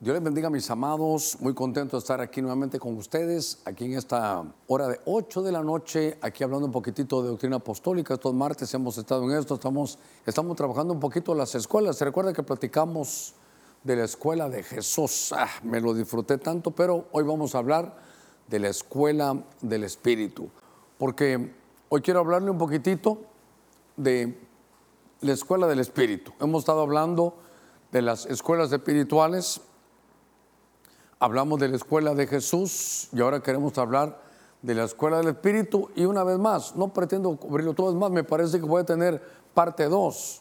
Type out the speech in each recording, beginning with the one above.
Dios les bendiga, mis amados. Muy contento de estar aquí nuevamente con ustedes, aquí en esta hora de 8 de la noche, aquí hablando un poquitito de doctrina apostólica. Estos martes hemos estado en esto, estamos, estamos trabajando un poquito las escuelas. Se recuerda que platicamos de la escuela de Jesús. Ah, me lo disfruté tanto, pero hoy vamos a hablar de la escuela del Espíritu. Porque hoy quiero hablarle un poquitito de la escuela del Espíritu. Hemos estado hablando de las escuelas espirituales Hablamos de la escuela de Jesús y ahora queremos hablar de la escuela del Espíritu y una vez más, no pretendo cubrirlo todo, es más, me parece que voy a tener parte 2,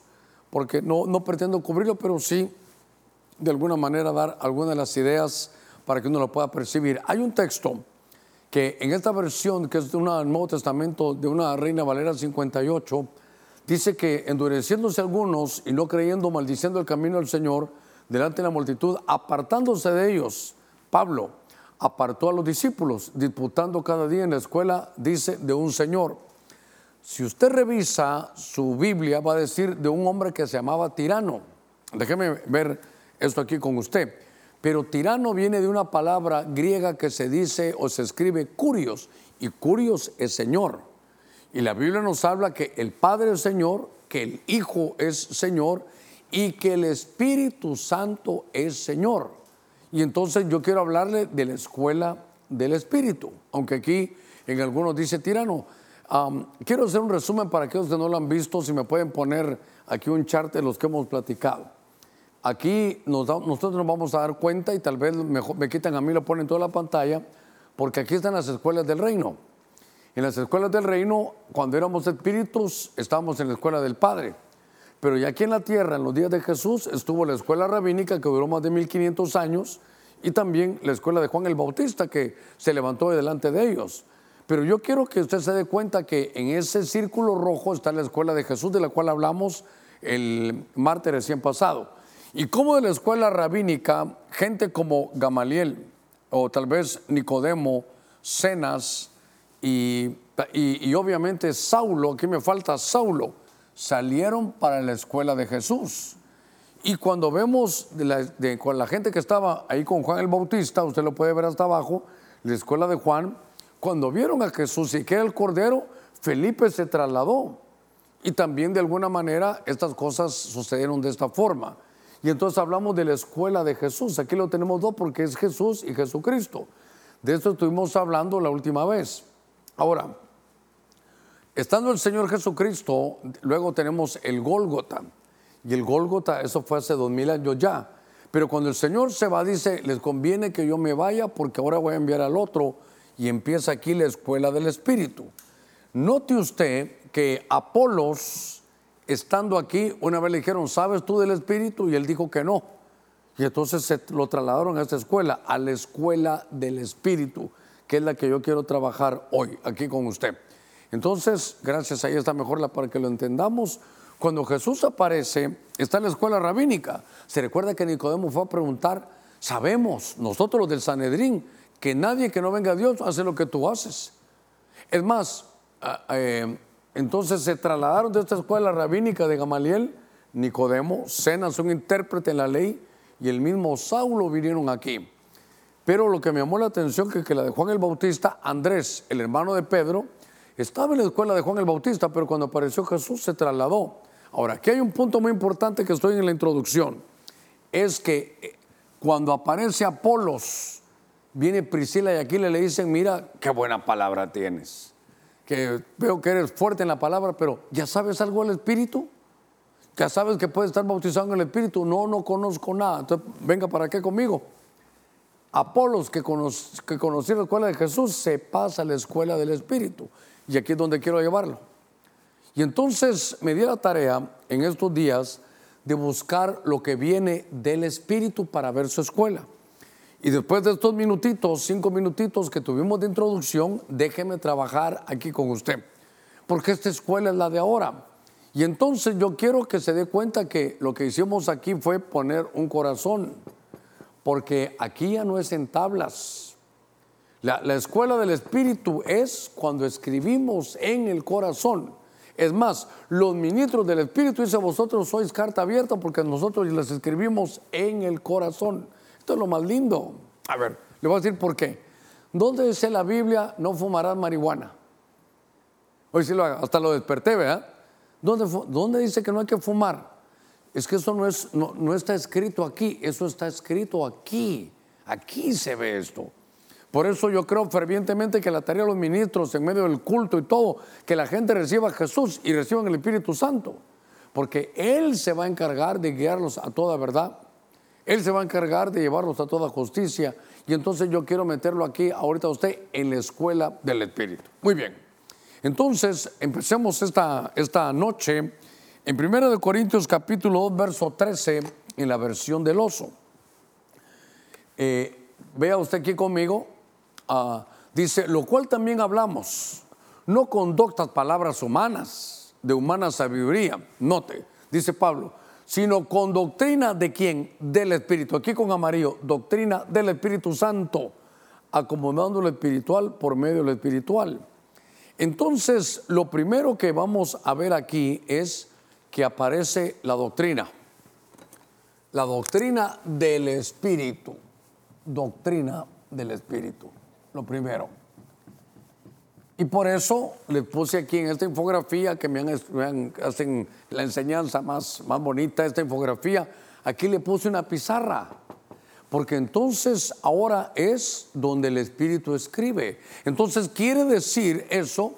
porque no, no pretendo cubrirlo, pero sí de alguna manera dar algunas de las ideas para que uno lo pueda percibir. Hay un texto que en esta versión, que es de un Nuevo Testamento de una Reina Valera 58, dice que endureciéndose algunos y no creyendo, maldiciendo el camino del Señor, delante de la multitud, apartándose de ellos, Pablo apartó a los discípulos, disputando cada día en la escuela, dice, de un señor. Si usted revisa su Biblia, va a decir de un hombre que se llamaba tirano. Déjeme ver esto aquí con usted. Pero tirano viene de una palabra griega que se dice o se escribe curios, y curios es Señor. Y la Biblia nos habla que el Padre es Señor, que el Hijo es Señor y que el Espíritu Santo es Señor. Y entonces yo quiero hablarle de la escuela del espíritu, aunque aquí en algunos dice tirano. quiero hacer un resumen para aquellos que no lo han visto, si me pueden poner aquí un chart de los que hemos platicado. Aquí nosotros nos vamos a dar cuenta y tal vez me quitan a mí, lo ponen toda la pantalla, porque aquí están las escuelas del reino. En las escuelas del reino, cuando éramos espíritus, estábamos en la escuela del Padre. Pero ya aquí en la tierra, en los días de Jesús, estuvo la escuela rabínica que duró más de 1500 años y también la escuela de Juan el Bautista que se levantó delante de ellos. Pero yo quiero que usted se dé cuenta que en ese círculo rojo está la escuela de Jesús de la cual hablamos el martes recién pasado. Y como de la escuela rabínica, gente como Gamaliel o tal vez Nicodemo, Cenas y, y obviamente Saulo, aquí me falta Saulo, salieron para la escuela de Jesús. Y cuando vemos con la gente que estaba ahí con Juan el Bautista, usted lo puede ver hasta abajo, la escuela de Juan, cuando vieron a Jesús y que era el Cordero, Felipe se trasladó. Y también de alguna manera estas cosas sucedieron de esta forma. Y entonces hablamos de la escuela de Jesús. Aquí lo tenemos dos porque es Jesús y Jesucristo. De esto estuvimos hablando la última vez. Ahora, Estando el Señor Jesucristo, luego tenemos el Gólgota. Y el Gólgota, eso fue hace dos mil años ya. Pero cuando el Señor se va, dice, les conviene que yo me vaya porque ahora voy a enviar al otro. Y empieza aquí la escuela del Espíritu. Note usted que Apolos, estando aquí, una vez le dijeron, ¿sabes tú del Espíritu? Y él dijo que no. Y entonces se lo trasladaron a esta escuela, a la escuela del Espíritu, que es la que yo quiero trabajar hoy aquí con usted. Entonces, gracias, ahí está mejor para que lo entendamos. Cuando Jesús aparece, está en la escuela rabínica. Se recuerda que Nicodemo fue a preguntar, sabemos, nosotros los del Sanedrín, que nadie que no venga a Dios hace lo que tú haces. Es más, eh, entonces se trasladaron de esta escuela rabínica de Gamaliel, Nicodemo, Cenas, un intérprete en la ley, y el mismo Saulo vinieron aquí. Pero lo que me llamó la atención es que la de Juan el Bautista, Andrés, el hermano de Pedro, estaba en la escuela de Juan el Bautista, pero cuando apareció Jesús se trasladó. Ahora, aquí hay un punto muy importante que estoy en la introducción. Es que eh, cuando aparece Apolos, viene Priscila y aquí le dicen, mira, qué buena palabra tienes. Que veo que eres fuerte en la palabra, pero ¿ya sabes algo del Espíritu? ¿Ya sabes que puedes estar bautizado en el Espíritu? No, no conozco nada. Entonces, venga para qué conmigo. Apolos, que, que conoció la escuela de Jesús, se pasa a la escuela del Espíritu. Y aquí es donde quiero llevarlo. Y entonces me di la tarea en estos días de buscar lo que viene del Espíritu para ver su escuela. Y después de estos minutitos, cinco minutitos que tuvimos de introducción, déjeme trabajar aquí con usted. Porque esta escuela es la de ahora. Y entonces yo quiero que se dé cuenta que lo que hicimos aquí fue poner un corazón. Porque aquí ya no es en tablas la, escuela del Espíritu es cuando escribimos en el corazón. Es más, los ministros del Espíritu dicen, vosotros sois carta abierta porque nosotros les escribimos en el corazón. Esto es lo más lindo. A ver, le voy a decir por qué. ¿Dónde dice la Biblia no fumarás marihuana? Hoy sí lo haga, hasta lo desperté, ¿verdad? ¿Dónde, ¿Dónde, dice que no hay que fumar? Es que eso no, es, no, no está escrito aquí, eso está escrito aquí. Aquí se ve esto. Por eso yo creo fervientemente que la tarea de los ministros en medio del culto y todo, que la gente reciba a Jesús y reciban el Espíritu Santo, porque Él se va a encargar de guiarlos a toda verdad, Él se va a encargar de llevarlos a toda justicia, y entonces yo quiero meterlo aquí ahorita a usted en la escuela del Espíritu. Muy bien, entonces empecemos esta, esta noche en 1 Corintios capítulo 2, verso 13, en la versión del oso. Eh, vea usted aquí conmigo, Ah, dice, lo cual también hablamos, no con doctas palabras humanas, de humana sabiduría, note, dice Pablo, sino con doctrina de quién? Del Espíritu. Aquí con amarillo, doctrina del Espíritu Santo, acomodando lo espiritual por medio de lo espiritual. Entonces, lo primero que vamos a ver aquí es que aparece la doctrina. La doctrina del Espíritu. Doctrina del Espíritu lo primero. Y por eso les puse aquí en esta infografía que me, han, hacen la enseñanza más, más bonita, esta infografía, aquí le puse una pizarra. Porque entonces ahora es donde el Espíritu escribe. Entonces quiere decir eso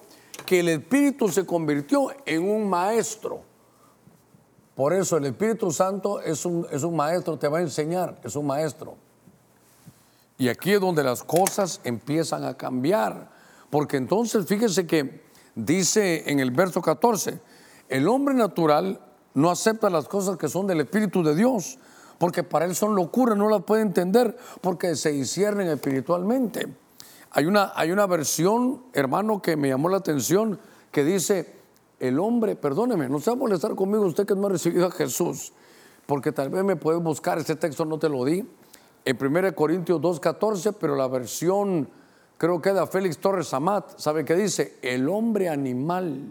que el Espíritu se convirtió en un maestro. Por eso el Espíritu Santo es un, es un maestro, te va a enseñar, es un maestro. Y aquí es donde las cosas empiezan a cambiar. Porque entonces fíjese que dice en el verso 14, el hombre natural no acepta las cosas que son del Espíritu de Dios, porque para él son locura, no las puede entender, porque se disciernen espiritualmente. Hay una, hay una versión, hermano, que me llamó la atención, que dice, el hombre, perdóneme, no se va a molestar conmigo usted que no ha recibido a Jesús, porque tal vez me puede buscar, ese texto no te lo di, en 1 Corintios 2.14, pero la versión creo que de Félix Torres Amat, ¿sabe qué dice? El hombre animal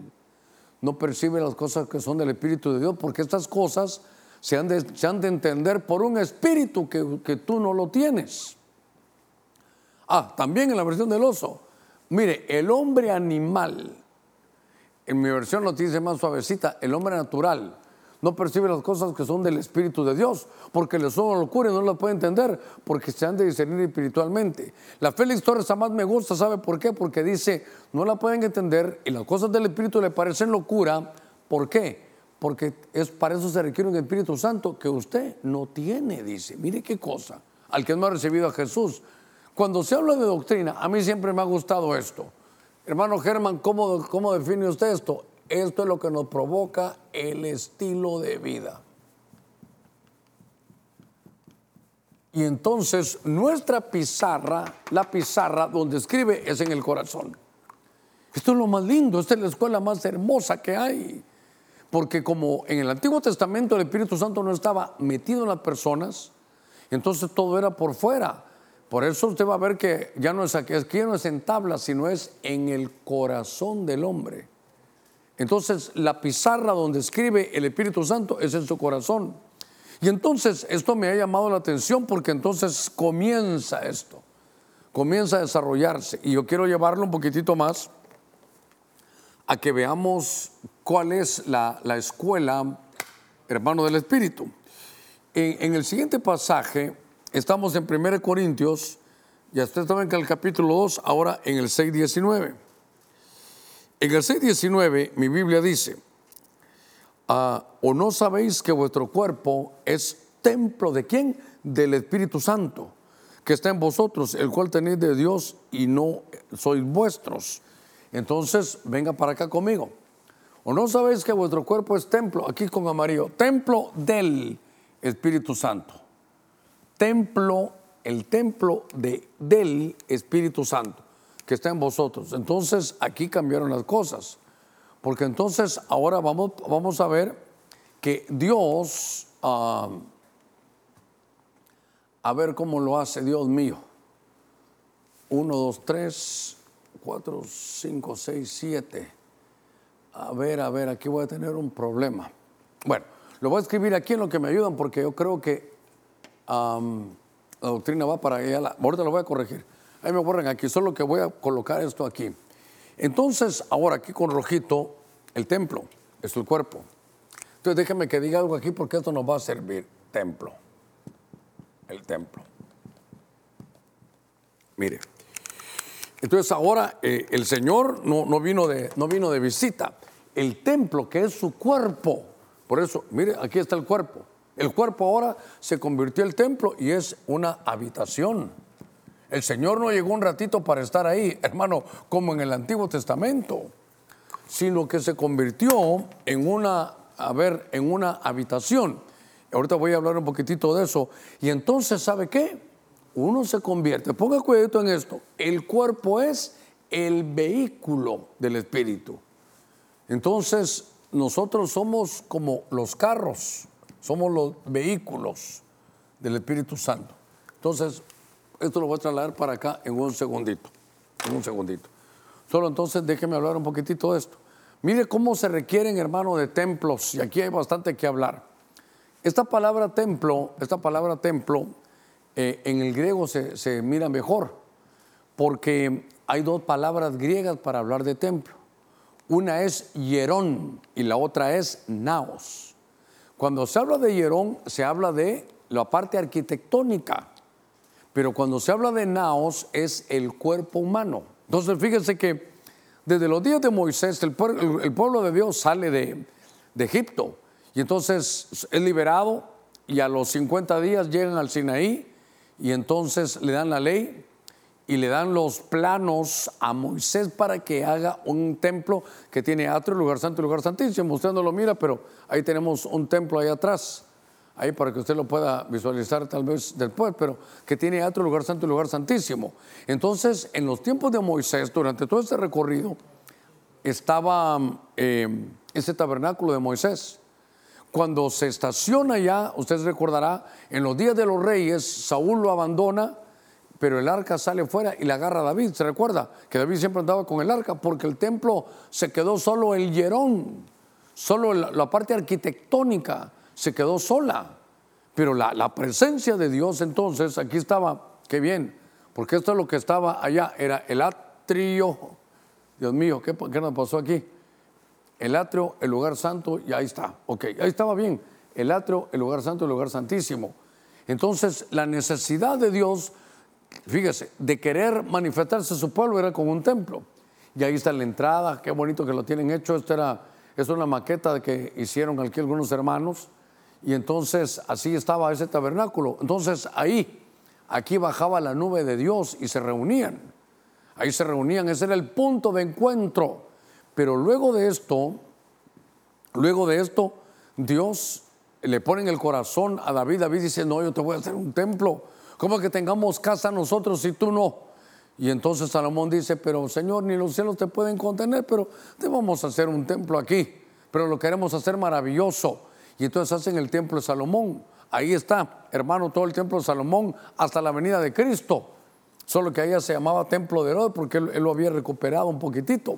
no percibe las cosas que son del Espíritu de Dios, porque estas cosas se han de, entender por un espíritu que, que tú no lo tienes. Ah, también en la versión del oso. Mire, el hombre animal, en mi versión lo dice más suavecita, el hombre natural no percibe las cosas que son del Espíritu de Dios, porque le son locura y no las puede entender, porque se han de discernir espiritualmente. La Félix Torres más me gusta, ¿sabe por qué? Porque dice, no la pueden entender y las cosas del Espíritu le parecen locura. ¿Por qué? Porque es, para eso se requiere un Espíritu Santo que usted no tiene, dice. Mire qué cosa, al que no ha recibido a Jesús. Cuando se habla de doctrina, a mí siempre me ha gustado esto. Hermano Germán, ¿cómo, cómo define usted esto? Esto es lo que nos provoca el estilo de vida. Y entonces nuestra pizarra, la pizarra donde escribe es en el corazón. Esto es lo más lindo, esta es la escuela más hermosa que hay. Porque como en el Antiguo Testamento el Espíritu Santo no estaba metido en las personas, entonces todo era por fuera. Por eso usted va a ver que ya no es aquí, aquí no es en tablas, sino es en el corazón del hombre. Entonces la pizarra donde escribe el Espíritu Santo es en su corazón. Y entonces esto me ha llamado la atención porque entonces comienza esto, comienza a desarrollarse. Y yo quiero llevarlo un poquitito más a que veamos cuál es la, escuela, hermano del Espíritu. En, el siguiente pasaje, estamos en 1 Corintios, ya usted estaba en el capítulo 2, ahora en el 6.19. En el 6.19 mi Biblia dice, ah, o no sabéis que vuestro cuerpo es templo de quién? Del Espíritu Santo, que está en vosotros, el cual tenéis de Dios y no sois vuestros. Entonces, venga para acá conmigo. ¿O no sabéis que vuestro cuerpo es templo, aquí con amarillo, templo del Espíritu Santo? Templo, el templo de, del Espíritu Santo que está en vosotros. Entonces aquí cambiaron las cosas, porque entonces ahora vamos, vamos a ver que Dios, a ver cómo lo hace Dios mío. Uno, dos, tres, cuatro, cinco, seis, siete. A ver, a ver, aquí voy a tener un problema. Bueno, lo voy a escribir aquí en lo que me ayudan porque yo creo que La doctrina va para allá. Ahorita lo voy a corregir. Ahí me borran aquí, solo que voy a colocar esto aquí. Entonces, ahora aquí con rojito, el templo es el cuerpo. Entonces déjame que diga algo aquí porque esto nos va a servir. Templo. El templo. Mire. Entonces ahora eh, el Señor no, no, vino de, no vino de visita. El templo que es su cuerpo. Por eso, mire, aquí está el cuerpo. El cuerpo ahora se convirtió en el templo y es una habitación. El Señor no llegó un ratito para estar ahí, hermano, como en el Antiguo Testamento, sino que se convirtió en una, a ver, en una habitación. Ahorita voy a hablar un poquitito de eso. Y entonces, ¿sabe qué? Uno se convierte, ponga cuidado en esto, el cuerpo es el vehículo del Espíritu. Entonces, nosotros somos como los carros. Somos los vehículos del Espíritu Santo. Entonces, esto lo voy a trasladar para acá en un segundito. En un segundito. Solo entonces déjeme hablar un poquitito de esto. Mire cómo se requieren, hermano, de templos, y aquí hay bastante que hablar. Esta palabra templo, esta palabra templo, eh, en el griego se, se mira mejor, porque hay dos palabras griegas para hablar de templo. Una es hierón y la otra es naos. Cuando se habla de Hierón, se habla de la parte arquitectónica, pero cuando se habla de Naos es el cuerpo humano. Entonces, fíjense que desde los días de Moisés, el, pueblo de Dios sale de, Egipto y entonces es liberado y a los 50 días llegan al Sinaí y entonces le dan la ley y le dan los planos a Moisés para que haga un templo que tiene atrio, lugar santo y lugar santísimo. Usted no lo mira, pero ahí tenemos un templo ahí atrás, ahí para que usted lo pueda visualizar tal vez después, pero que tiene atrio, lugar santo y lugar santísimo. Entonces, en los tiempos de Moisés, durante todo este recorrido, estaba eh, ese tabernáculo de Moisés. Cuando se estaciona ya, usted recordará, en los días de los reyes, Saúl lo abandona pero el arca sale fuera y la agarra David. ¿Se recuerda? Que David siempre andaba con el arca porque el templo se quedó solo el hierón, solo la, parte arquitectónica se quedó sola. Pero la, presencia de Dios entonces, aquí estaba, qué bien, porque esto es lo que estaba allá, era el atrio. Dios mío, ¿qué, qué nos pasó aquí? El atrio, el lugar santo, y ahí está. Ok, ahí estaba bien. El atrio, el lugar santo, el lugar santísimo. Entonces, la necesidad de Dios fíjese, de querer manifestarse su pueblo era con un templo. Y ahí está la entrada, qué bonito que lo tienen hecho. Esto era, es una maqueta que hicieron aquí algunos hermanos. Y entonces así estaba ese tabernáculo. Entonces ahí, aquí bajaba la nube de Dios y se reunían. Ahí se reunían, ese era el punto de encuentro. Pero luego de esto, luego de esto, Dios le pone en el corazón a David. David dice, no, yo te voy a hacer un templo ¿Cómo que tengamos casa nosotros si tú no? Y entonces Salomón dice, pero Señor, ni los cielos te pueden contener, pero te vamos a hacer un templo aquí, pero lo queremos hacer maravilloso. Y entonces hacen el templo de Salomón. Ahí está, hermano, todo el templo de Salomón hasta la venida de Cristo. Solo que allá se llamaba templo de Herodes porque él, lo había recuperado un poquitito.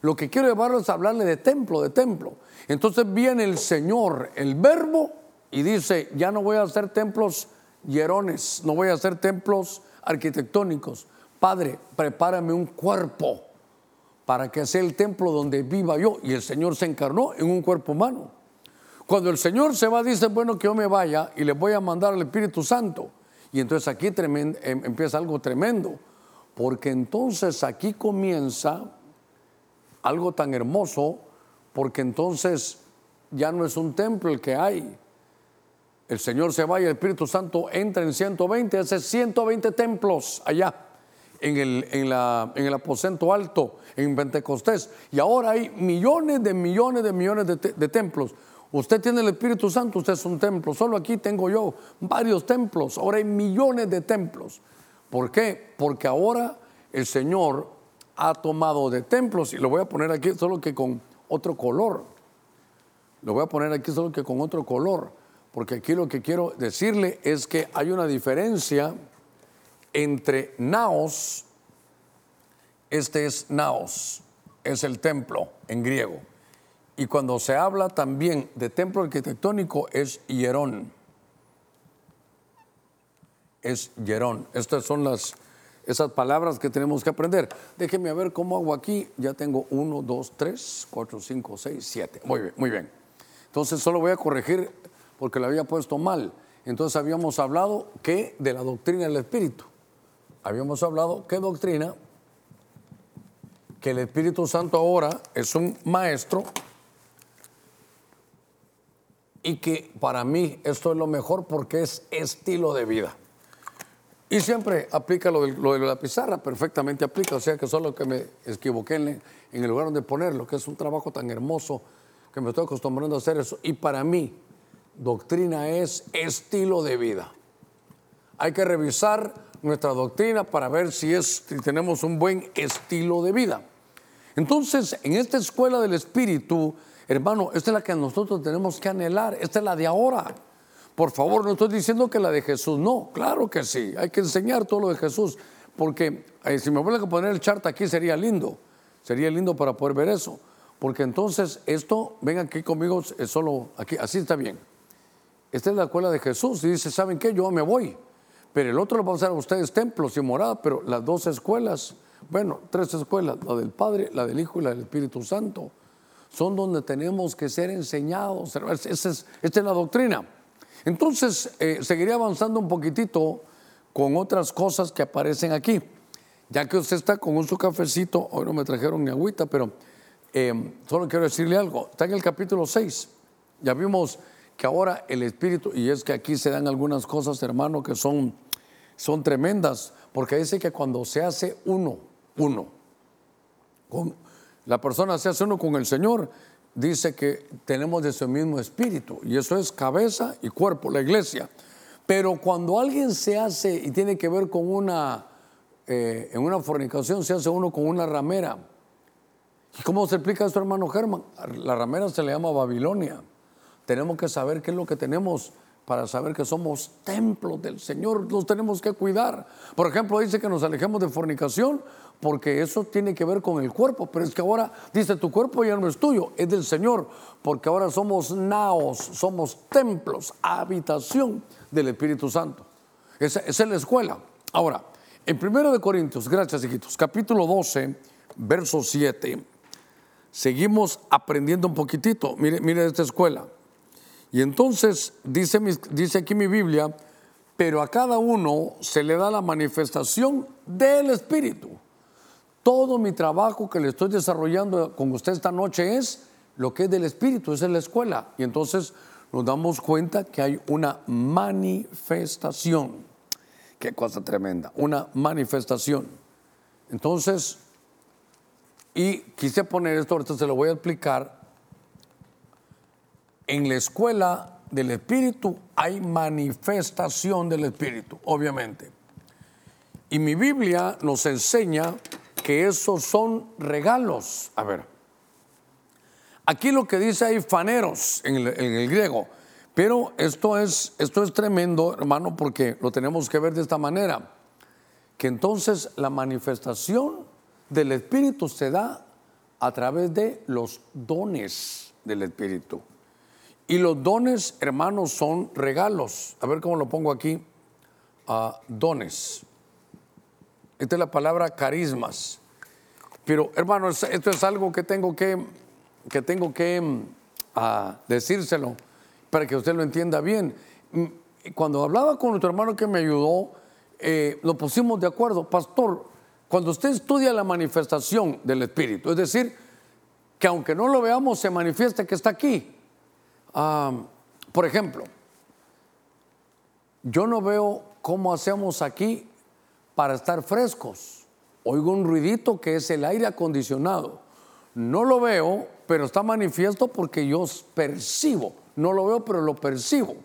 Lo que quiero llevarlo es hablarle de templo, de templo. Entonces viene el Señor, el verbo, y dice, ya no voy a hacer templos hierones, no voy a hacer templos arquitectónicos. Padre, prepárame un cuerpo para que sea el templo donde viva yo. Y el Señor se encarnó en un cuerpo humano. Cuando el Señor se va, dice, bueno, que yo me vaya y le voy a mandar al Espíritu Santo. Y entonces aquí em, empieza algo tremendo, porque entonces aquí comienza algo tan hermoso, porque entonces ya no es un templo el que hay, el Señor se va y el Espíritu Santo entra en 120, hace 120 templos allá en el, en, la, en el aposento alto, en Pentecostés. Y ahora hay millones de millones de millones de templos. Usted tiene el Espíritu Santo, usted es un templo. Solo aquí tengo yo varios templos. Ahora hay millones de templos. ¿Por qué? Porque ahora el Señor ha tomado de templos, y lo voy a poner aquí solo que con otro color. Lo voy a poner aquí solo que con otro color porque aquí lo que quiero decirle es que hay una diferencia entre naos, este es naos, es el templo en griego, y cuando se habla también de templo arquitectónico es hierón. es Yerón. Estas son las, esas palabras que tenemos que aprender. Déjenme ver cómo hago aquí. Ya tengo uno, dos, tres, cuatro, cinco, seis, siete. Muy bien, muy bien. Entonces solo voy a corregir porque lo había puesto mal. Entonces habíamos hablado que de la doctrina del Espíritu. Habíamos hablado qué doctrina, que el Espíritu Santo ahora es un maestro y que para mí esto es lo mejor porque es estilo de vida. Y siempre aplica lo de, la pizarra, perfectamente aplica, o sea que solo que me equivoqué en, en el lugar donde ponerlo, que es un trabajo tan hermoso que me estoy acostumbrando a hacer eso. Y para mí, doctrina es estilo de vida. Hay que revisar nuestra doctrina para ver si, es, si tenemos un buen estilo de vida. Entonces, en esta escuela del Espíritu, hermano, esta es la que nosotros tenemos que anhelar, esta es la de ahora. Por favor, no estoy diciendo que la de Jesús, no, claro que sí, hay que enseñar todo lo de Jesús, porque eh, si me vuelven a poner el chart aquí sería lindo, sería lindo para poder ver eso, porque entonces esto, ven aquí conmigo, es solo aquí, así está bien. Esta es la escuela de Jesús. Y dice, ¿saben qué? Yo me voy, pero el otro lo va a hacer a ustedes templos y morada, pero las dos escuelas. Bueno, tres escuelas, la del Padre, la del Hijo y la del Espíritu Santo, son donde tenemos que ser enseñados. Esta es, la doctrina. Entonces, eh, seguiré avanzando un poquitito con otras cosas que aparecen aquí. Ya que usted está con un su cafecito, hoy no me trajeron ni agüita, pero eh, solo quiero decirle algo. Está en el capítulo 6. Ya vimos que ahora el Espíritu, y es que aquí se dan algunas cosas, hermano, que son, son tremendas, porque dice que cuando se hace uno, uno. Con, la persona se hace uno con el Señor, dice que tenemos de su mismo espíritu, y eso es cabeza y cuerpo, la iglesia. Pero cuando alguien se hace y tiene que ver con una, eh, en una fornicación, se hace uno con una ramera. ¿Y cómo se explica esto, hermano Germán? La ramera se le llama Babilonia. Tenemos que saber qué es lo que tenemos para saber que somos templos del Señor, los tenemos que cuidar. Por ejemplo, dice que nos alejemos de fornicación porque eso tiene que ver con el cuerpo, pero es que ahora dice tu cuerpo ya no es tuyo, es del Señor, porque ahora somos naos, somos templos, habitación del Espíritu Santo. Esa, es la escuela. Ahora, en 1 de Corintios, gracias hijitos, capítulo 12, verso 7, seguimos aprendiendo un poquitito. Mire, mire esta escuela. Y entonces dice, dice aquí mi Biblia, pero a cada uno se le da la manifestación del Espíritu. Todo mi trabajo que le estoy desarrollando con usted esta noche es lo que es del Espíritu, es en la escuela. Y entonces nos damos cuenta que hay una manifestación. Qué cosa tremenda, una manifestación. Entonces, y quise poner esto, ahorita se lo voy a explicar en la escuela del Espíritu hay manifestación del Espíritu, obviamente. Y mi Biblia nos enseña que esos son regalos. A ver, aquí lo que dice hay faneros en el, griego, pero esto es, esto es tremendo, hermano, porque lo tenemos que ver de esta manera, que entonces la manifestación del Espíritu se da a través de los dones del Espíritu. Y los dones, hermanos, son regalos. A ver cómo lo pongo aquí. Ah, dones. Esta es la palabra carismas. Pero, hermanos, esto es algo que tengo que, que, tengo que mm, ah, decírselo para que usted lo entienda bien. Mm, cuando hablaba con nuestro hermano que me ayudó, eh, lo pusimos de acuerdo. Pastor, cuando usted estudia la manifestación del Espíritu, es decir, que aunque no lo veamos, se manifiesta que está aquí por ejemplo, yo no veo cómo hacemos aquí para estar frescos. Oigo un ruidito que es el aire acondicionado. No lo veo, pero está manifiesto porque yo percibo. No lo veo, pero lo percibo.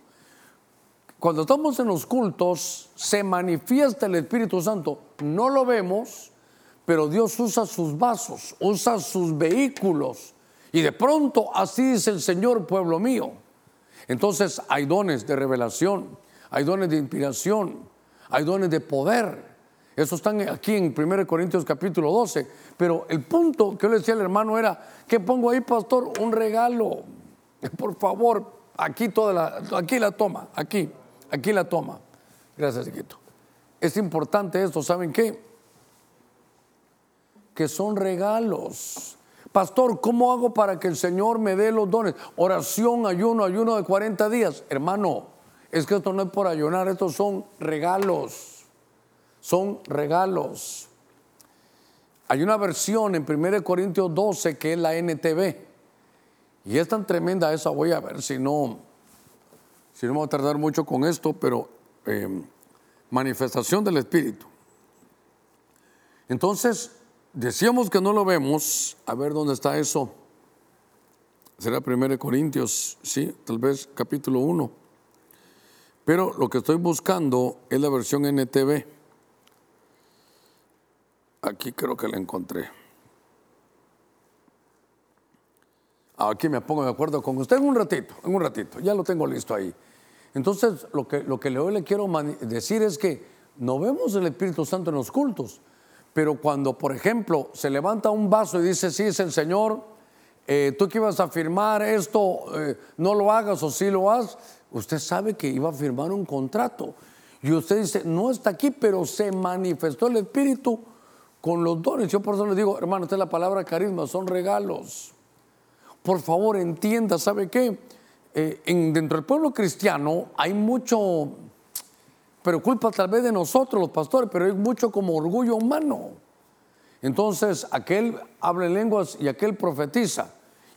Cuando estamos en los cultos, se manifiesta el Espíritu Santo. No lo vemos, pero Dios usa sus vasos, usa sus vehículos y de pronto así dice el Señor, pueblo mío. Entonces hay dones de revelación, hay dones de inspiración, hay dones de poder. Eso están aquí en 1 Corintios capítulo 12. Pero el punto que yo le decía al hermano era, ¿qué pongo ahí, pastor? Un regalo. Por favor, aquí toda la, aquí la toma, aquí, aquí la toma. Gracias, chiquito. es importante esto, ¿saben qué? Que son regalos. Pastor, ¿cómo hago para que el Señor me dé los dones? Oración, ayuno, ayuno de 40 días. Hermano, es que esto no es por ayunar, estos son regalos. Son regalos. Hay una versión en 1 Corintios 12 que es la NTV. Y es tan tremenda esa, voy a ver si no, si no me voy a tardar mucho con esto, pero eh, manifestación del Espíritu. Entonces, decíamos que no lo vemos, a ver dónde está eso. Será 1 Corintios, sí, tal vez capítulo 1. Pero lo que estoy buscando es la versión NTV. Aquí creo que la encontré. Aquí me pongo de acuerdo con usted en un ratito, en un ratito, ya lo tengo listo ahí. Entonces, lo que, lo que hoy le quiero decir es que no vemos el Espíritu Santo en los cultos, pero cuando, por ejemplo, se levanta un vaso y dice, sí, es el Señor, eh, tú que ibas a firmar esto, eh, no lo hagas o sí lo hagas, usted sabe que iba a firmar un contrato. Y usted dice, no está aquí, pero se manifestó el Espíritu con los dones. Yo por eso le digo, hermano, esta es la palabra carisma, son regalos. Por favor, entienda, ¿sabe qué? Eh, en, dentro del pueblo cristiano hay mucho, pero culpa tal vez de nosotros los pastores, pero hay mucho como orgullo humano. Entonces, aquel habla en lenguas y aquel profetiza.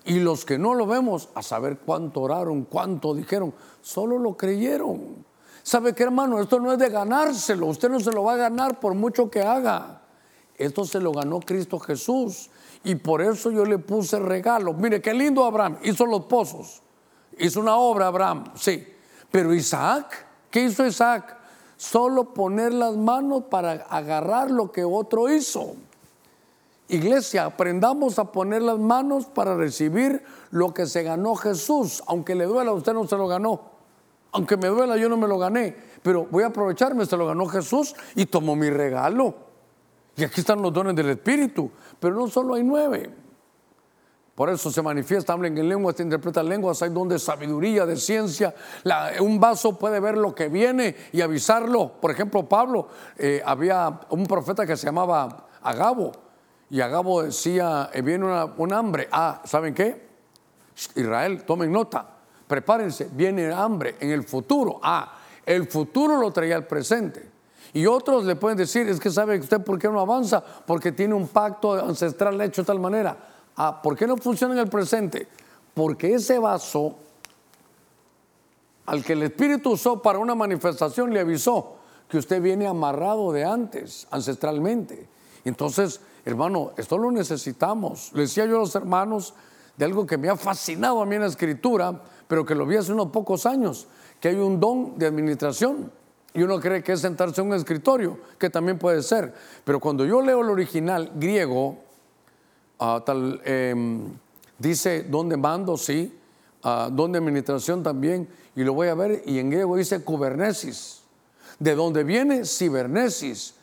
Y los que no lo vemos, a saber cuánto oraron, cuánto dijeron, solo lo creyeron. ¿Sabe qué, hermano? Esto no es de ganárselo. Usted no se lo va a ganar por mucho que haga. Esto se lo ganó Cristo Jesús. Y por eso yo le puse regalo. Mire, qué lindo Abraham. Hizo los pozos. Hizo una obra Abraham, sí. Pero Isaac, ¿qué hizo Isaac? Solo poner las manos para agarrar lo que otro hizo. Iglesia, aprendamos a poner las manos para recibir lo que se ganó Jesús. Aunque le duela, usted no se lo ganó. Aunque me duela, yo no me lo gané. Pero voy a aprovecharme, se lo ganó Jesús y tomó mi regalo. Y aquí están los dones del Espíritu. Pero no solo hay nueve. Por eso se manifiesta, hablan en lenguas, se interpretan lenguas, hay don de sabiduría, de ciencia. un vaso puede ver lo que viene y avisarlo. Por ejemplo, Pablo, eh, había un profeta que se llamaba Agabo. Y Agabo decía, eh, viene un hambre. Ah, ¿saben qué? Israel, tomen nota. Prepárense, viene hambre en el futuro. Ah, el futuro lo traía al presente. Y otros le pueden decir, es que sabe usted por qué no avanza, porque tiene un pacto ancestral hecho de tal manera. Ah, ¿por qué no funciona en el presente? Porque ese vaso al que el Espíritu usó para una manifestación le avisó que usted viene amarrado de antes, ancestralmente. Entonces, hermano, esto lo necesitamos. Le decía yo a los hermanos de algo que me ha fascinado a mí en la escritura, pero que lo vi hace unos pocos años, que hay un don de administración. Y uno cree que es sentarse en un escritorio, que también puede ser. Pero cuando yo leo el original griego, Ah, em, dice donde mando, sí, uh, don administración también, y lo voy a ver, y en griego dice kubernesis. ¿De dónde viene? Cibernesis.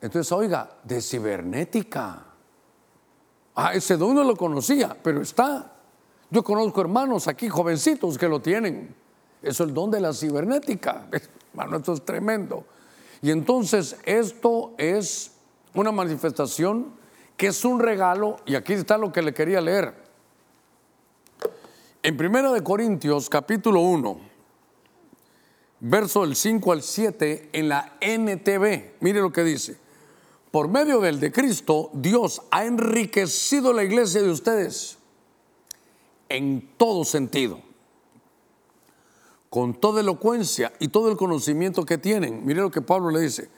Entonces, oiga, de cibernética. Ah, ese don no lo conocía, pero está. Yo conozco hermanos aquí, jovencitos, que lo tienen. Eso es el don de la cibernética. Hermano, esto es tremendo. Y entonces esto es una manifestación que es un regalo, y aquí está lo que le quería leer. En Primera de Corintios, capítulo 1, verso del 5 al 7, en la NTV, mire lo que dice. Por medio del de Cristo, Dios ha enriquecido la iglesia de ustedes en todo sentido, con toda elocuencia y todo el conocimiento que tienen. Mire lo que Pablo le dice.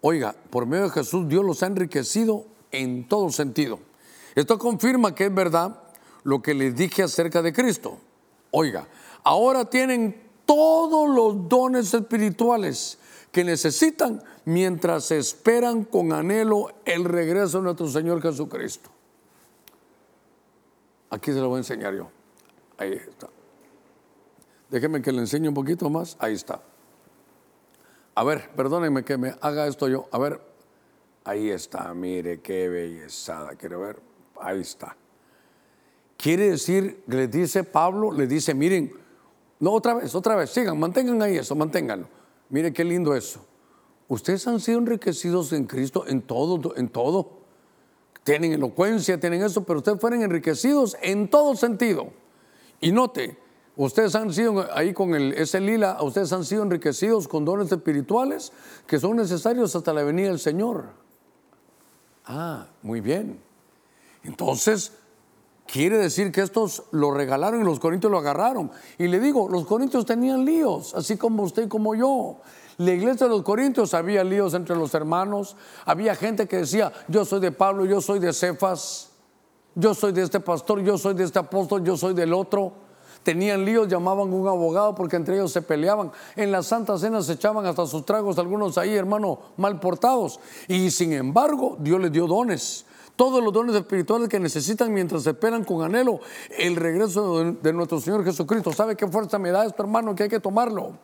Oiga, por medio de Jesús Dios los ha enriquecido en todo sentido. Esto confirma que es verdad lo que les dije acerca de Cristo. Oiga, ahora tienen todos los dones espirituales que necesitan mientras esperan con anhelo el regreso de nuestro Señor Jesucristo. Aquí se lo voy a enseñar yo. Ahí está. Déjeme que le enseñe un poquito más. Ahí está. A ver, perdónenme que me haga esto yo. A ver, Ahí está, mire qué bellezada, quiero ver, ahí está. Quiere decir, le dice Pablo, le dice, miren, no otra vez, otra vez, sigan, mantengan ahí eso, manténganlo. Mire qué lindo eso. ustedes han sido enriquecidos en Cristo en todo, en todo. Tienen elocuencia, tienen eso, pero ustedes fueron enriquecidos en todo sentido. Y note, ustedes han sido ahí con el, ese lila, ustedes han sido enriquecidos con dones espirituales que son necesarios hasta la venida del Señor. Ah, muy bien. Entonces, quiere decir que estos lo regalaron y los corintios lo agarraron. Y le digo, los corintios tenían líos, así como usted y como yo. La iglesia de los Corintios había líos entre los hermanos, había gente que decía, yo soy de Pablo, yo soy de Cefas, yo soy de este pastor, yo soy de este apóstol, yo soy del otro. Tenían líos, llamaban a un abogado porque entre ellos se peleaban. En la Santa Cena se echaban hasta sus tragos, algunos ahí, hermano, mal portados. Y sin embargo, Dios les dio dones. Todos los dones espirituales que necesitan mientras esperan con anhelo el regreso de nuestro Señor Jesucristo. ¿Sabe qué fuerza me da esto, hermano? Que hay que tomarlo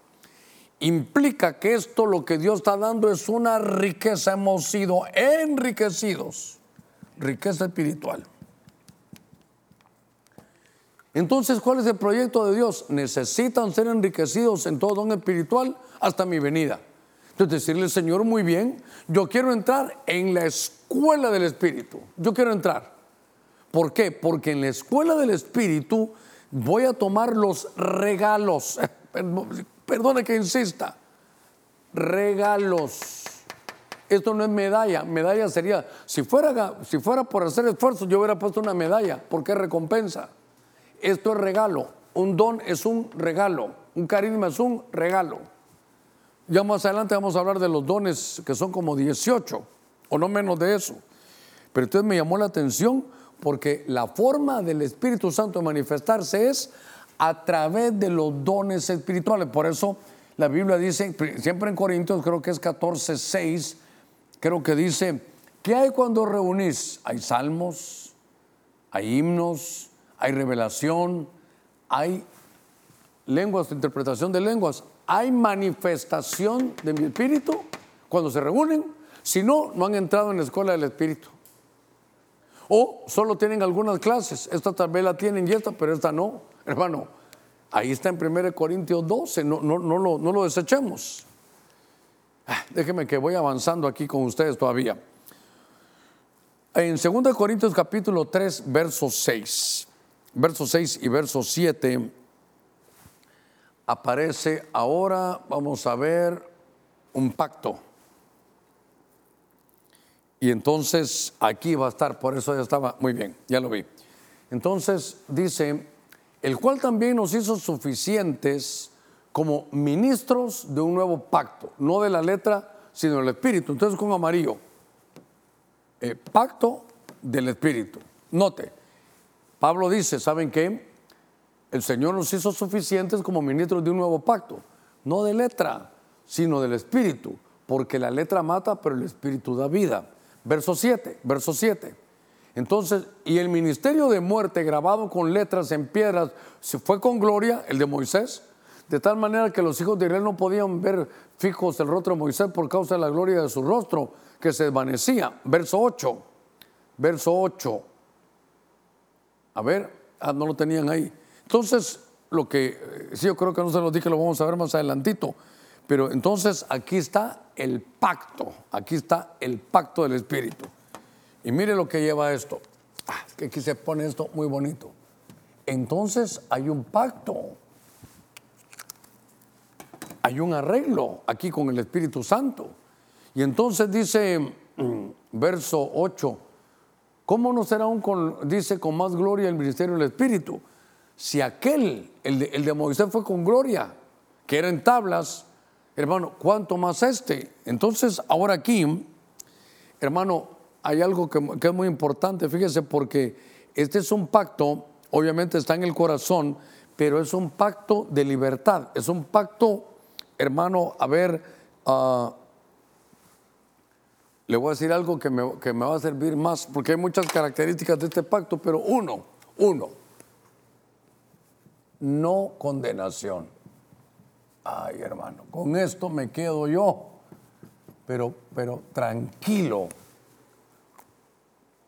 implica que esto lo que Dios está dando es una riqueza. Hemos sido enriquecidos, riqueza espiritual. Entonces, ¿cuál es el proyecto de Dios? Necesitan ser enriquecidos en todo don espiritual hasta mi venida. Entonces, decirle, Señor, muy bien, yo quiero entrar en la escuela del Espíritu. Yo quiero entrar. ¿Por qué? Porque en la escuela del Espíritu voy a tomar los regalos. perdone que insista, regalos. Esto no es medalla, medalla sería, si fuera, si fuera por hacer esfuerzo, yo hubiera puesto una medalla, porque es recompensa. Esto es regalo, un don es un regalo, un carisma es un regalo. Ya más adelante vamos a hablar de los dones que son como 18 o no menos de eso. Pero entonces me llamó la atención porque la forma del Espíritu Santo de manifestarse es a través de los dones espirituales. Por eso la Biblia dice, siempre en Corintios, creo que es 14, 6, creo que dice, ¿qué hay cuando reunís? Hay salmos, hay himnos, hay revelación, hay lenguas, interpretación de lenguas, hay manifestación de mi espíritu cuando se reúnen. Si no, no han entrado en la escuela del espíritu. O solo tienen algunas clases. Esta tal vez la tienen y esta, pero esta no. Hermano, ahí está en 1 Corintios 12, no, no, no, lo, no lo desechemos. Ah, déjeme que voy avanzando aquí con ustedes todavía. En 2 Corintios capítulo 3, verso 6, verso 6 y verso 7, aparece ahora, vamos a ver, un pacto. Y entonces aquí va a estar, por eso ya estaba, muy bien, ya lo vi. Entonces dice, el cual también nos hizo suficientes como ministros de un nuevo pacto, no de la letra, sino del espíritu. Entonces con amarillo, eh, pacto del espíritu. Note, Pablo dice, ¿saben qué? El Señor nos hizo suficientes como ministros de un nuevo pacto, no de letra, sino del espíritu, porque la letra mata, pero el espíritu da vida. Verso 7, verso 7. Entonces, y el ministerio de muerte grabado con letras en piedras se fue con gloria, el de Moisés, de tal manera que los hijos de Israel no podían ver fijos el rostro de Moisés por causa de la gloria de su rostro, que se desvanecía. Verso 8, verso 8. A ver, ah, no lo tenían ahí. Entonces, lo que, eh, sí, yo creo que no se lo dije, lo vamos a ver más adelantito. Pero entonces aquí está el pacto, aquí está el pacto del Espíritu. Y mire lo que lleva esto. Ah, que aquí se pone esto muy bonito. Entonces hay un pacto. Hay un arreglo aquí con el Espíritu Santo. Y entonces dice, mm, verso 8, ¿cómo no será aún con, dice, con más gloria el ministerio del Espíritu? Si aquel, el de, el de Moisés fue con gloria, que era en tablas, hermano, ¿cuánto más este? Entonces, ahora aquí, hermano, hay algo que, es muy importante, fíjese, porque este es un pacto, obviamente está en el corazón, pero es un pacto de libertad, es un pacto, hermano, a ver, ah, le voy a decir algo que me, que me va a servir más, porque hay muchas características de este pacto, pero uno, uno, no condenación. Ay, hermano, con esto me quedo yo, pero, pero tranquilo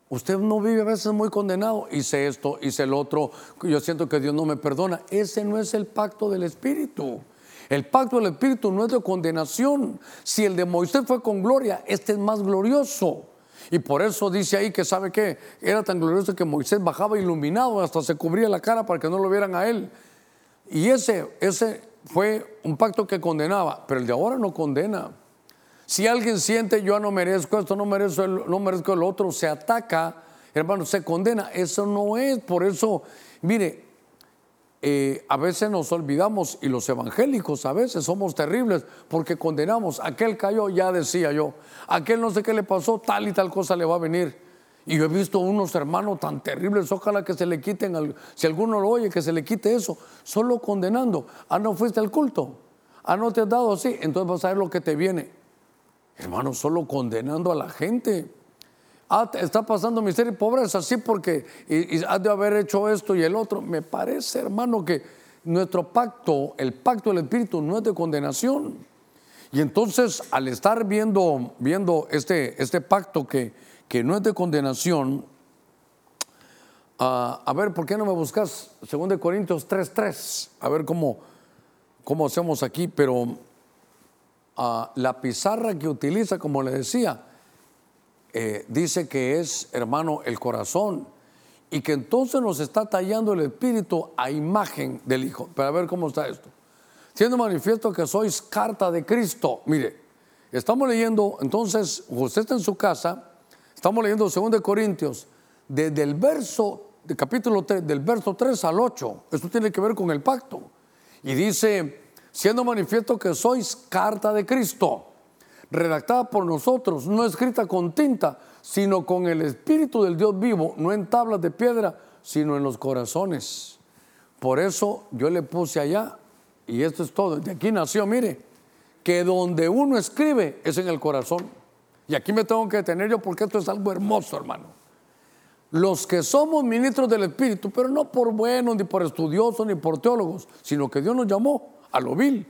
Usted no vive a veces muy condenado. Hice esto, hice el otro. Yo siento que Dios no me perdona. Ese no es el pacto del Espíritu. El pacto del Espíritu no es de condenación. Si el de Moisés fue con gloria, este es más glorioso. Y por eso dice ahí que sabe que era tan glorioso que Moisés bajaba iluminado, hasta se cubría la cara para que no lo vieran a él. Y ese, ese fue un pacto que condenaba, pero el de ahora no condena. Si alguien siente yo no merezco esto, no merezco el, no merezco el otro, se ataca, hermano, se condena. Eso no es. Por eso, mire, eh, a veces nos olvidamos y los evangélicos a veces somos terribles porque condenamos. Aquel cayó, ya decía yo. Aquel no sé qué le pasó, tal y tal cosa le va a venir. Y yo he visto unos hermanos tan terribles, ojalá que se le quiten, si alguno lo oye, que se le quite eso, solo condenando. Ah, no fuiste al culto. Ah, no te has dado así, entonces vas a ver lo que te viene. Hermano, solo condenando a la gente. Ah, está pasando miseria y pobreza, así porque y, has de haber hecho esto y el otro. Me parece, hermano, que nuestro pacto, el pacto del Espíritu, no es de condenación. Y entonces, al estar viendo, viendo este, este pacto que, que no es de condenación, ah, a ver, ¿por qué no me buscas 2 Corintios 3.3? A ver cómo, cómo hacemos aquí, pero ah, la pizarra que utiliza, como le decía, eh, dice que es, hermano, el corazón y que entonces nos está tallando el espíritu a imagen del Hijo. Para ver cómo está esto. Siendo manifiesto que sois carta de Cristo. Mire, estamos leyendo, entonces, usted está en su casa, estamos leyendo 2 Corintios, desde el verso, capítulo 3, del verso 3 al 8. Esto tiene que ver con el pacto. Y dice, siendo manifiesto que sois carta de Cristo redactada por nosotros, no escrita con tinta, sino con el Espíritu del Dios vivo, no en tablas de piedra, sino en los corazones. Por eso yo le puse allá, y esto es todo, de aquí nació, mire, que donde uno escribe es en el corazón. Y aquí me tengo que detener yo porque esto es algo hermoso, hermano. Los que somos ministros del Espíritu, pero no por buenos, ni por estudiosos, ni por teólogos, sino que Dios nos llamó a lo vil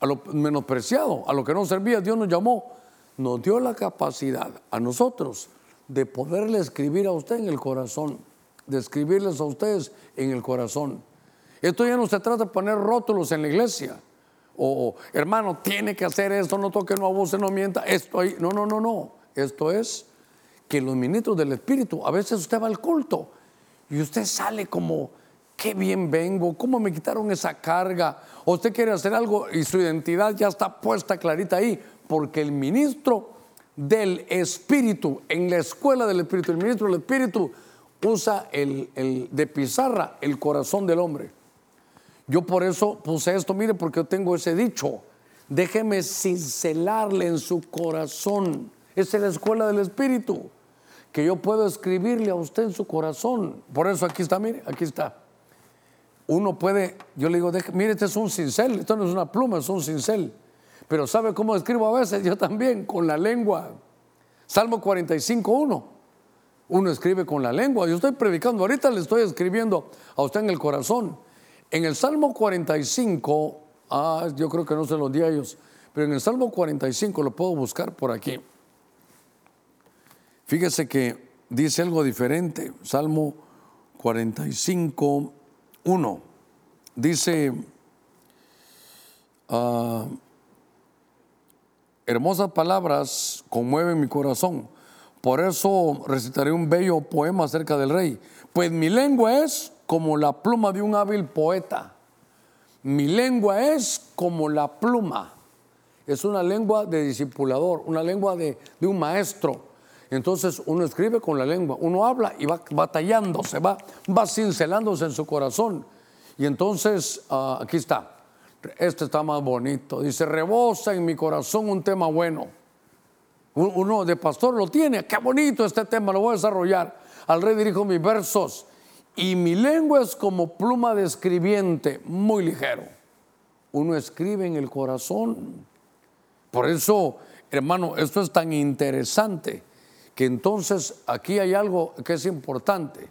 a lo menospreciado, a lo que no servía, Dios nos llamó, nos dio la capacidad a nosotros de poderle escribir a usted en el corazón, de escribirles a ustedes en el corazón. Esto ya no se trata de poner rótulos en la iglesia. O, hermano, tiene que hacer esto, no toque, no abuse, no mienta, esto ahí. No, no, no, no. Esto es que los ministros del Espíritu, a veces usted va al culto y usted sale como, qué bien vengo, cómo me quitaron esa carga. Usted quiere hacer algo y su identidad ya está puesta clarita ahí, porque el ministro del Espíritu, en la escuela del Espíritu, el ministro del Espíritu usa el, de pizarra el corazón del hombre. Yo por eso puse esto, mire, porque yo tengo ese dicho, déjeme cincelarle en su corazón. Es la escuela del Espíritu, que yo puedo escribirle a usted en su corazón. Por eso aquí está, mire, aquí está uno puede, yo le digo, mire, este es un cincel, esto no es una pluma, es un cincel. Pero ¿sabe cómo escribo a veces? Yo también, con la lengua. Salmo 45, 1. Uno escribe con la lengua. Yo estoy predicando, ahorita le estoy escribiendo a usted en el corazón. En el Salmo 45, ah, yo creo que no se los di a ellos, pero en el Salmo 45 lo puedo buscar por aquí. Fíjese que dice algo diferente. Salmo 45, 1. Dice, ah, hermosas palabras conmueven mi corazón. Por eso recitaré un bello poema acerca del rey. Pues mi lengua es como la pluma de un hábil poeta. Mi lengua es como la pluma. Es una lengua de discipulador, una lengua de, de un maestro. Entonces uno escribe con la lengua, uno habla y va batallando, se va, va cincelándose en su corazón. Y entonces, ah, aquí está, este está más bonito. Dice, rebosa en mi corazón un tema bueno. Uno de pastor lo tiene, qué bonito este tema, lo voy a desarrollar. Al rey dirijo mis versos y mi lengua es como pluma de escribiente, muy ligero. Uno escribe en el corazón. Por eso, hermano, esto es tan interesante que entonces aquí hay algo que es importante,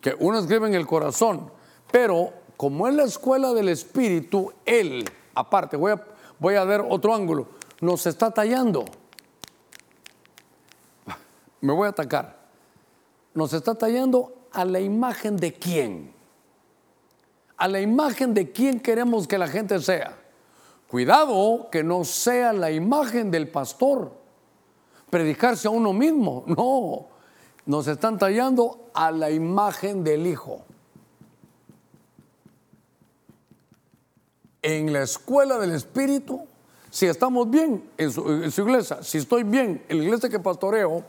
que uno escribe en el corazón, pero como es la escuela del Espíritu, Él, aparte, voy a, voy a ver otro ángulo, nos está tallando. Me voy a atacar. Nos está tallando a la imagen de quién. A la imagen de quién queremos que la gente sea. Cuidado que no sea la imagen del pastor, predicarse a uno mismo, no, nos están tallando a la imagen del Hijo. En la escuela del Espíritu, si estamos bien en su, iglesia, si estoy bien en la iglesia que pastoreo,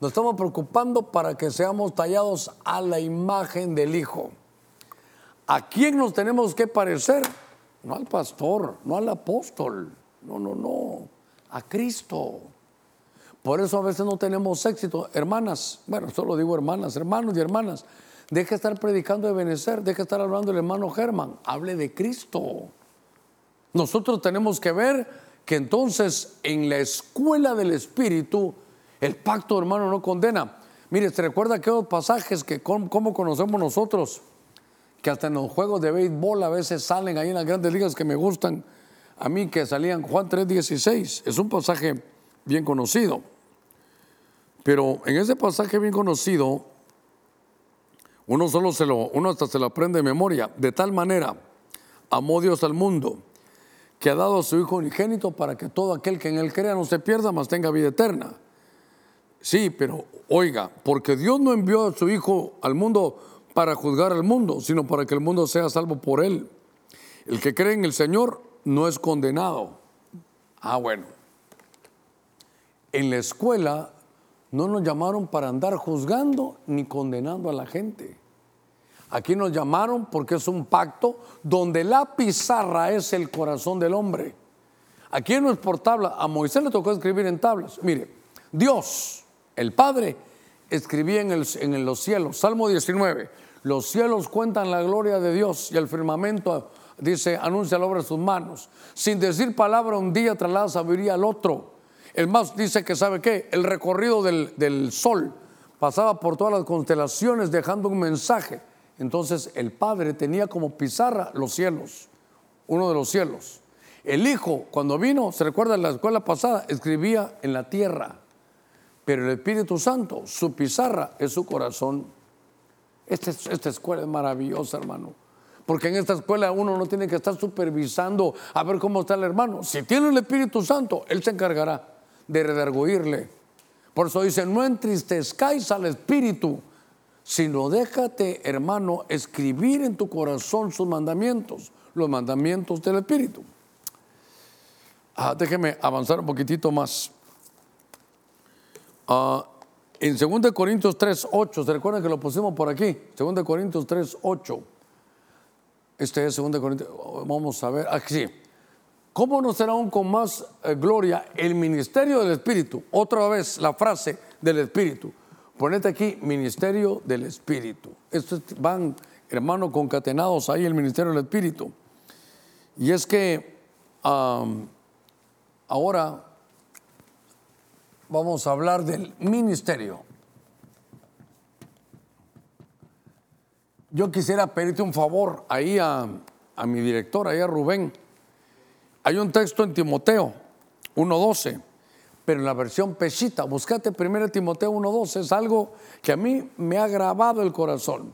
nos estamos preocupando para que seamos tallados a la imagen del Hijo. ¿A quién nos tenemos que parecer? No al pastor, no al apóstol, no, no, no, a Cristo. Por eso a veces no tenemos éxito. Hermanas, bueno, solo digo hermanas, hermanos y hermanas, deje de estar predicando de Benecer, deje de estar hablando del hermano Germán, hable de Cristo. Nosotros tenemos que ver que entonces en la escuela del Espíritu, el pacto, hermano, no condena. Mire, ¿se recuerda aquellos pasajes que cómo conocemos nosotros? Que hasta en los juegos de béisbol a veces salen ahí en las grandes ligas que me gustan. A mí que salían Juan 3:16. Es un pasaje bien conocido. Pero en ese pasaje bien conocido, uno solo se lo, uno hasta se lo aprende de memoria. De tal manera amó Dios al mundo que ha dado a su Hijo unigénito para que todo aquel que en él crea no se pierda, mas tenga vida eterna. Sí, pero oiga, porque Dios no envió a su Hijo al mundo para juzgar al mundo, sino para que el mundo sea salvo por él. El que cree en el Señor no es condenado. Ah, bueno. En la escuela no nos llamaron para andar juzgando ni condenando a la gente. Aquí nos llamaron porque es un pacto donde la pizarra es el corazón del hombre. Aquí no es por tabla. A Moisés le tocó escribir en tablas. Mire, Dios el Padre escribía en, los cielos, Salmo 19, los cielos cuentan la gloria de Dios y el firmamento dice, anuncia la obra de sus manos. Sin decir palabra un día traslada sabiduría al otro. El más dice que sabe qué, el recorrido del, del sol pasaba por todas las constelaciones dejando un mensaje. Entonces el Padre tenía como pizarra los cielos, uno de los cielos. El Hijo, cuando vino, se recuerda en la escuela pasada, escribía en la tierra. Pero el Espíritu Santo, su pizarra es su corazón. Esta, esta escuela es maravillosa, hermano. Porque en esta escuela uno no tiene que estar supervisando a ver cómo está el hermano. Si tiene el Espíritu Santo, Él se encargará de redarguirle. Por eso dice, no entristezcáis al Espíritu, sino déjate, hermano, escribir en tu corazón sus mandamientos, los mandamientos del Espíritu. Ah, déjeme avanzar un poquitito más. Uh, en 2 Corintios 3, 8, ¿se recuerdan que lo pusimos por aquí? 2 Corintios 3, 8. Este es 2 Corintios, vamos a ver, aquí sí. ¿Cómo no será aún con más eh, gloria el ministerio del Espíritu? Otra vez la frase del Espíritu. Ponete aquí, ministerio del Espíritu. Estos van, hermanos, concatenados ahí el ministerio del Espíritu. Y es que ahora vamos a hablar del ministerio. Yo quisiera pedirte un favor ahí a, mi director, ahí a Rubén. Hay un texto en Timoteo 1.12, pero en la versión pechita. Buscate primero Timoteo 1.12. Es algo que a mí me ha grabado el corazón.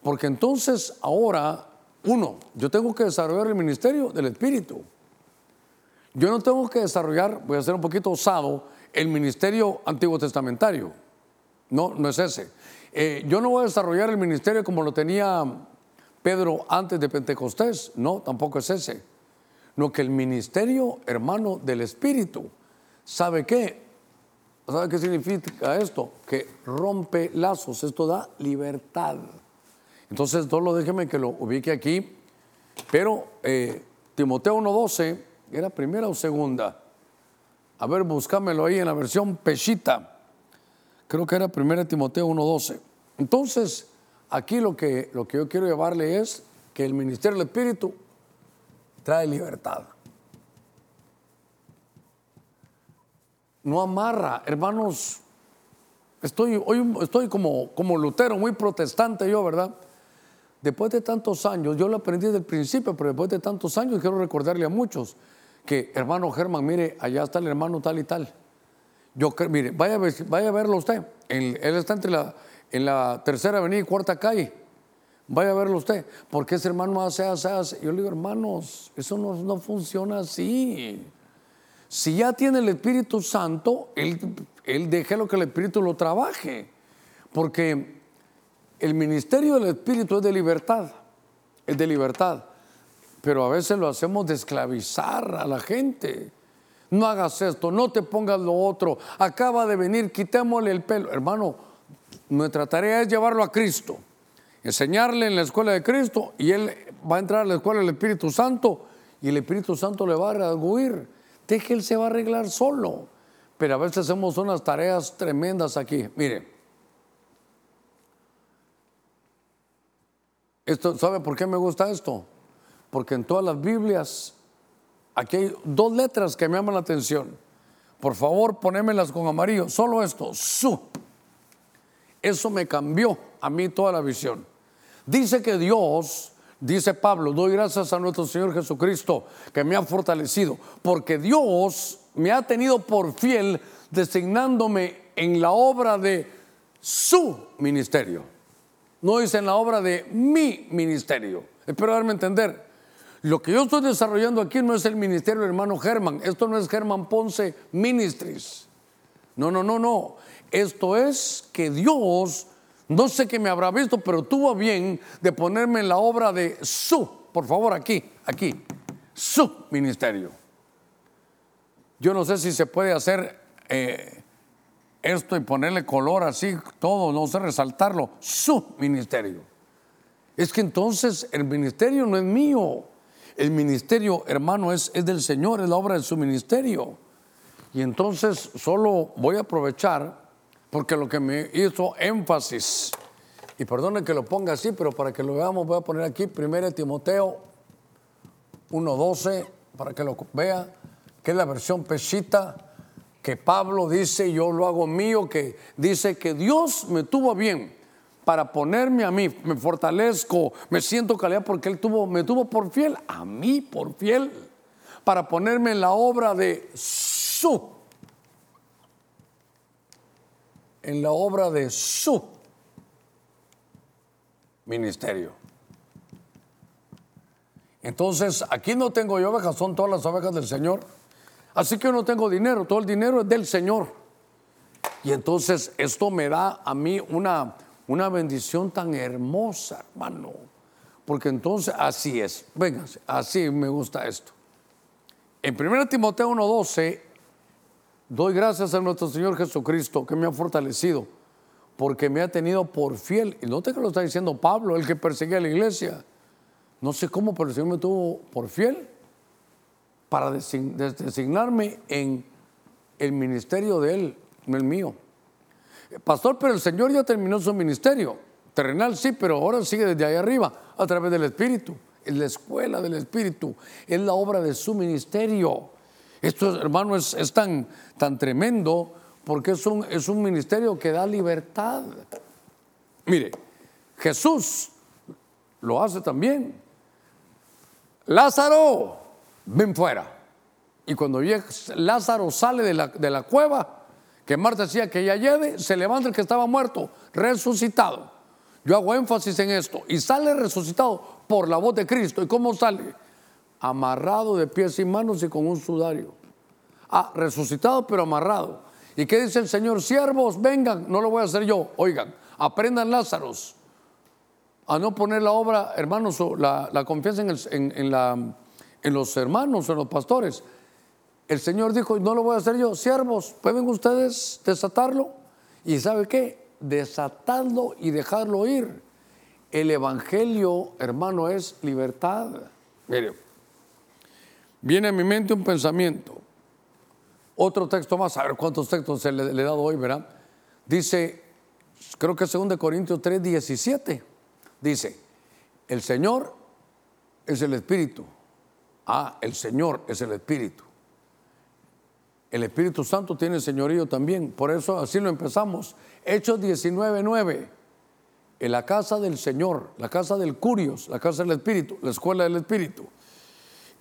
Porque entonces ahora, uno, yo tengo que desarrollar el ministerio del Espíritu. Yo no tengo que desarrollar, voy a ser un poquito osado, el ministerio antiguo testamentario. No, no es ese. Eh, yo no voy a desarrollar el ministerio como lo tenía Pedro antes de Pentecostés. No, tampoco es ese. No, que el ministerio, hermano, del Espíritu, ¿sabe qué? ¿Sabe qué significa esto? Que rompe lazos, esto da libertad. Entonces, solo déjeme que lo ubique aquí. Pero eh, Timoteo 1.12, ¿era primera o segunda? A ver, búscamelo ahí en la versión pechita. Creo que era 1 Timoteo 1.12. Entonces, aquí lo que, lo que yo quiero llevarle es que el ministerio del Espíritu trae libertad. No amarra, hermanos. Estoy, hoy estoy como, como Lutero, muy protestante yo, ¿verdad? Después de tantos años, yo lo aprendí desde el principio, pero después de tantos años quiero recordarle a muchos que, hermano Germán, mire, allá está el hermano tal y tal. Yo, mire, vaya vaya a verlo usted. él está entre la, en la tercera avenida y cuarta calle. Vaya a verlo usted. porque ese hermano hace, hace, hace? Yo le digo, hermanos, eso no, no funciona así. Si ya tiene el Espíritu Santo, él, él deje lo que el Espíritu lo trabaje. Porque el ministerio del Espíritu es de libertad. Es de libertad. Pero a veces lo hacemos de esclavizar a la gente. No hagas esto, no te pongas lo otro. Acaba de venir, quitémosle el pelo. Hermano, nuestra tarea es llevarlo a Cristo enseñarle en la escuela de Cristo y él va a entrar a la escuela del Espíritu Santo y el Espíritu Santo le va a redarguir. Deje él se va a arreglar solo. Pero a veces hacemos unas tareas tremendas aquí. Mire, esto, ¿sabe por qué me gusta esto? Porque en todas las Biblias, aquí hay dos letras que me llaman la atención. Por favor, ponémelas con amarillo. Solo esto. Eso me cambió a mí toda la visión. Dice que Dios, dice Pablo, doy gracias a nuestro Señor Jesucristo que me ha fortalecido, porque Dios me ha tenido por fiel designándome en la obra de su ministerio. No dice en la obra de mi ministerio. Espero darme a entender. Lo que yo estoy desarrollando aquí no es el ministerio del hermano Germán. Esto no es Germán Ponce Ministries. No, no, no, no. Esto es que Dios no sé qué me habrá visto, pero tuvo bien de ponerme en la obra de su, por favor, aquí, aquí, su ministerio. Yo no sé si se puede hacer eh, esto y ponerle color así, todo, no sé resaltarlo, su ministerio. Es que entonces el ministerio no es mío. El ministerio, hermano, es, es del Señor, es la obra de su ministerio. Y entonces solo voy a aprovechar porque lo que me hizo énfasis, y perdone que lo ponga así, pero para que lo veamos voy a poner aquí 1 Timoteo 1.12, para que lo vea, que es la versión pesita, que Pablo dice, yo lo hago mío, que dice que Dios me tuvo bien para ponerme a mí, me fortalezco, me siento calidad porque Él tuvo, me tuvo por fiel, a mí por fiel, para ponerme en la obra de su en la obra de su ministerio. Entonces, aquí no tengo yo ovejas, son todas las ovejas del Señor. Así que no tengo dinero, todo el dinero es del Señor. Y entonces esto me da a mí una, una bendición tan hermosa, hermano. Porque entonces así es. Véngase, así me gusta esto. En 1 Timoteo 1.12 Doy gracias a nuestro Señor Jesucristo que me ha fortalecido, porque me ha tenido por fiel. Y no te que lo está diciendo Pablo, el que perseguía a la iglesia. No sé cómo, pero el Señor me tuvo por fiel para designarme en el ministerio de Él, no el mío. Pastor, pero el Señor ya terminó su ministerio. Terrenal sí, pero ahora sigue desde ahí arriba, a través del Espíritu. Es la escuela del Espíritu, es la obra de su ministerio. Esto, hermano, es, tan, tan tremendo porque es un, es un ministerio que da libertad. Mire, Jesús lo hace también. Lázaro, ven fuera. Y cuando Lázaro sale de la, de la cueva, que Marta decía que ya lleve, se levanta el que estaba muerto, resucitado. Yo hago énfasis en esto. Y sale resucitado por la voz de Cristo. ¿Y cómo sale? Amarrado de pies y manos y con un sudario. Ah, resucitado pero amarrado. ¿Y qué dice el Señor? Siervos, vengan, no lo voy a hacer yo. Oigan, aprendan Lázaros a no poner la obra, hermanos, la, confianza en, los hermanos, en los pastores. El Señor dijo, no lo voy a hacer yo. Siervos, ¿pueden ustedes desatarlo? ¿Y sabe qué? Desatarlo y dejarlo ir. El Evangelio, hermano, es libertad. Mire, viene a mi mente un pensamiento. Otro texto más, a ver cuántos textos se le, he dado hoy, ¿verdad? Dice, creo que es 2 Corintios 3, 17. Dice, el Señor es el Espíritu. Ah, el Señor es el Espíritu. El Espíritu Santo tiene señorío también. Por eso así lo empezamos. Hechos 19, 9. En la casa del Señor, la casa del Curios, la casa del Espíritu, la escuela del Espíritu.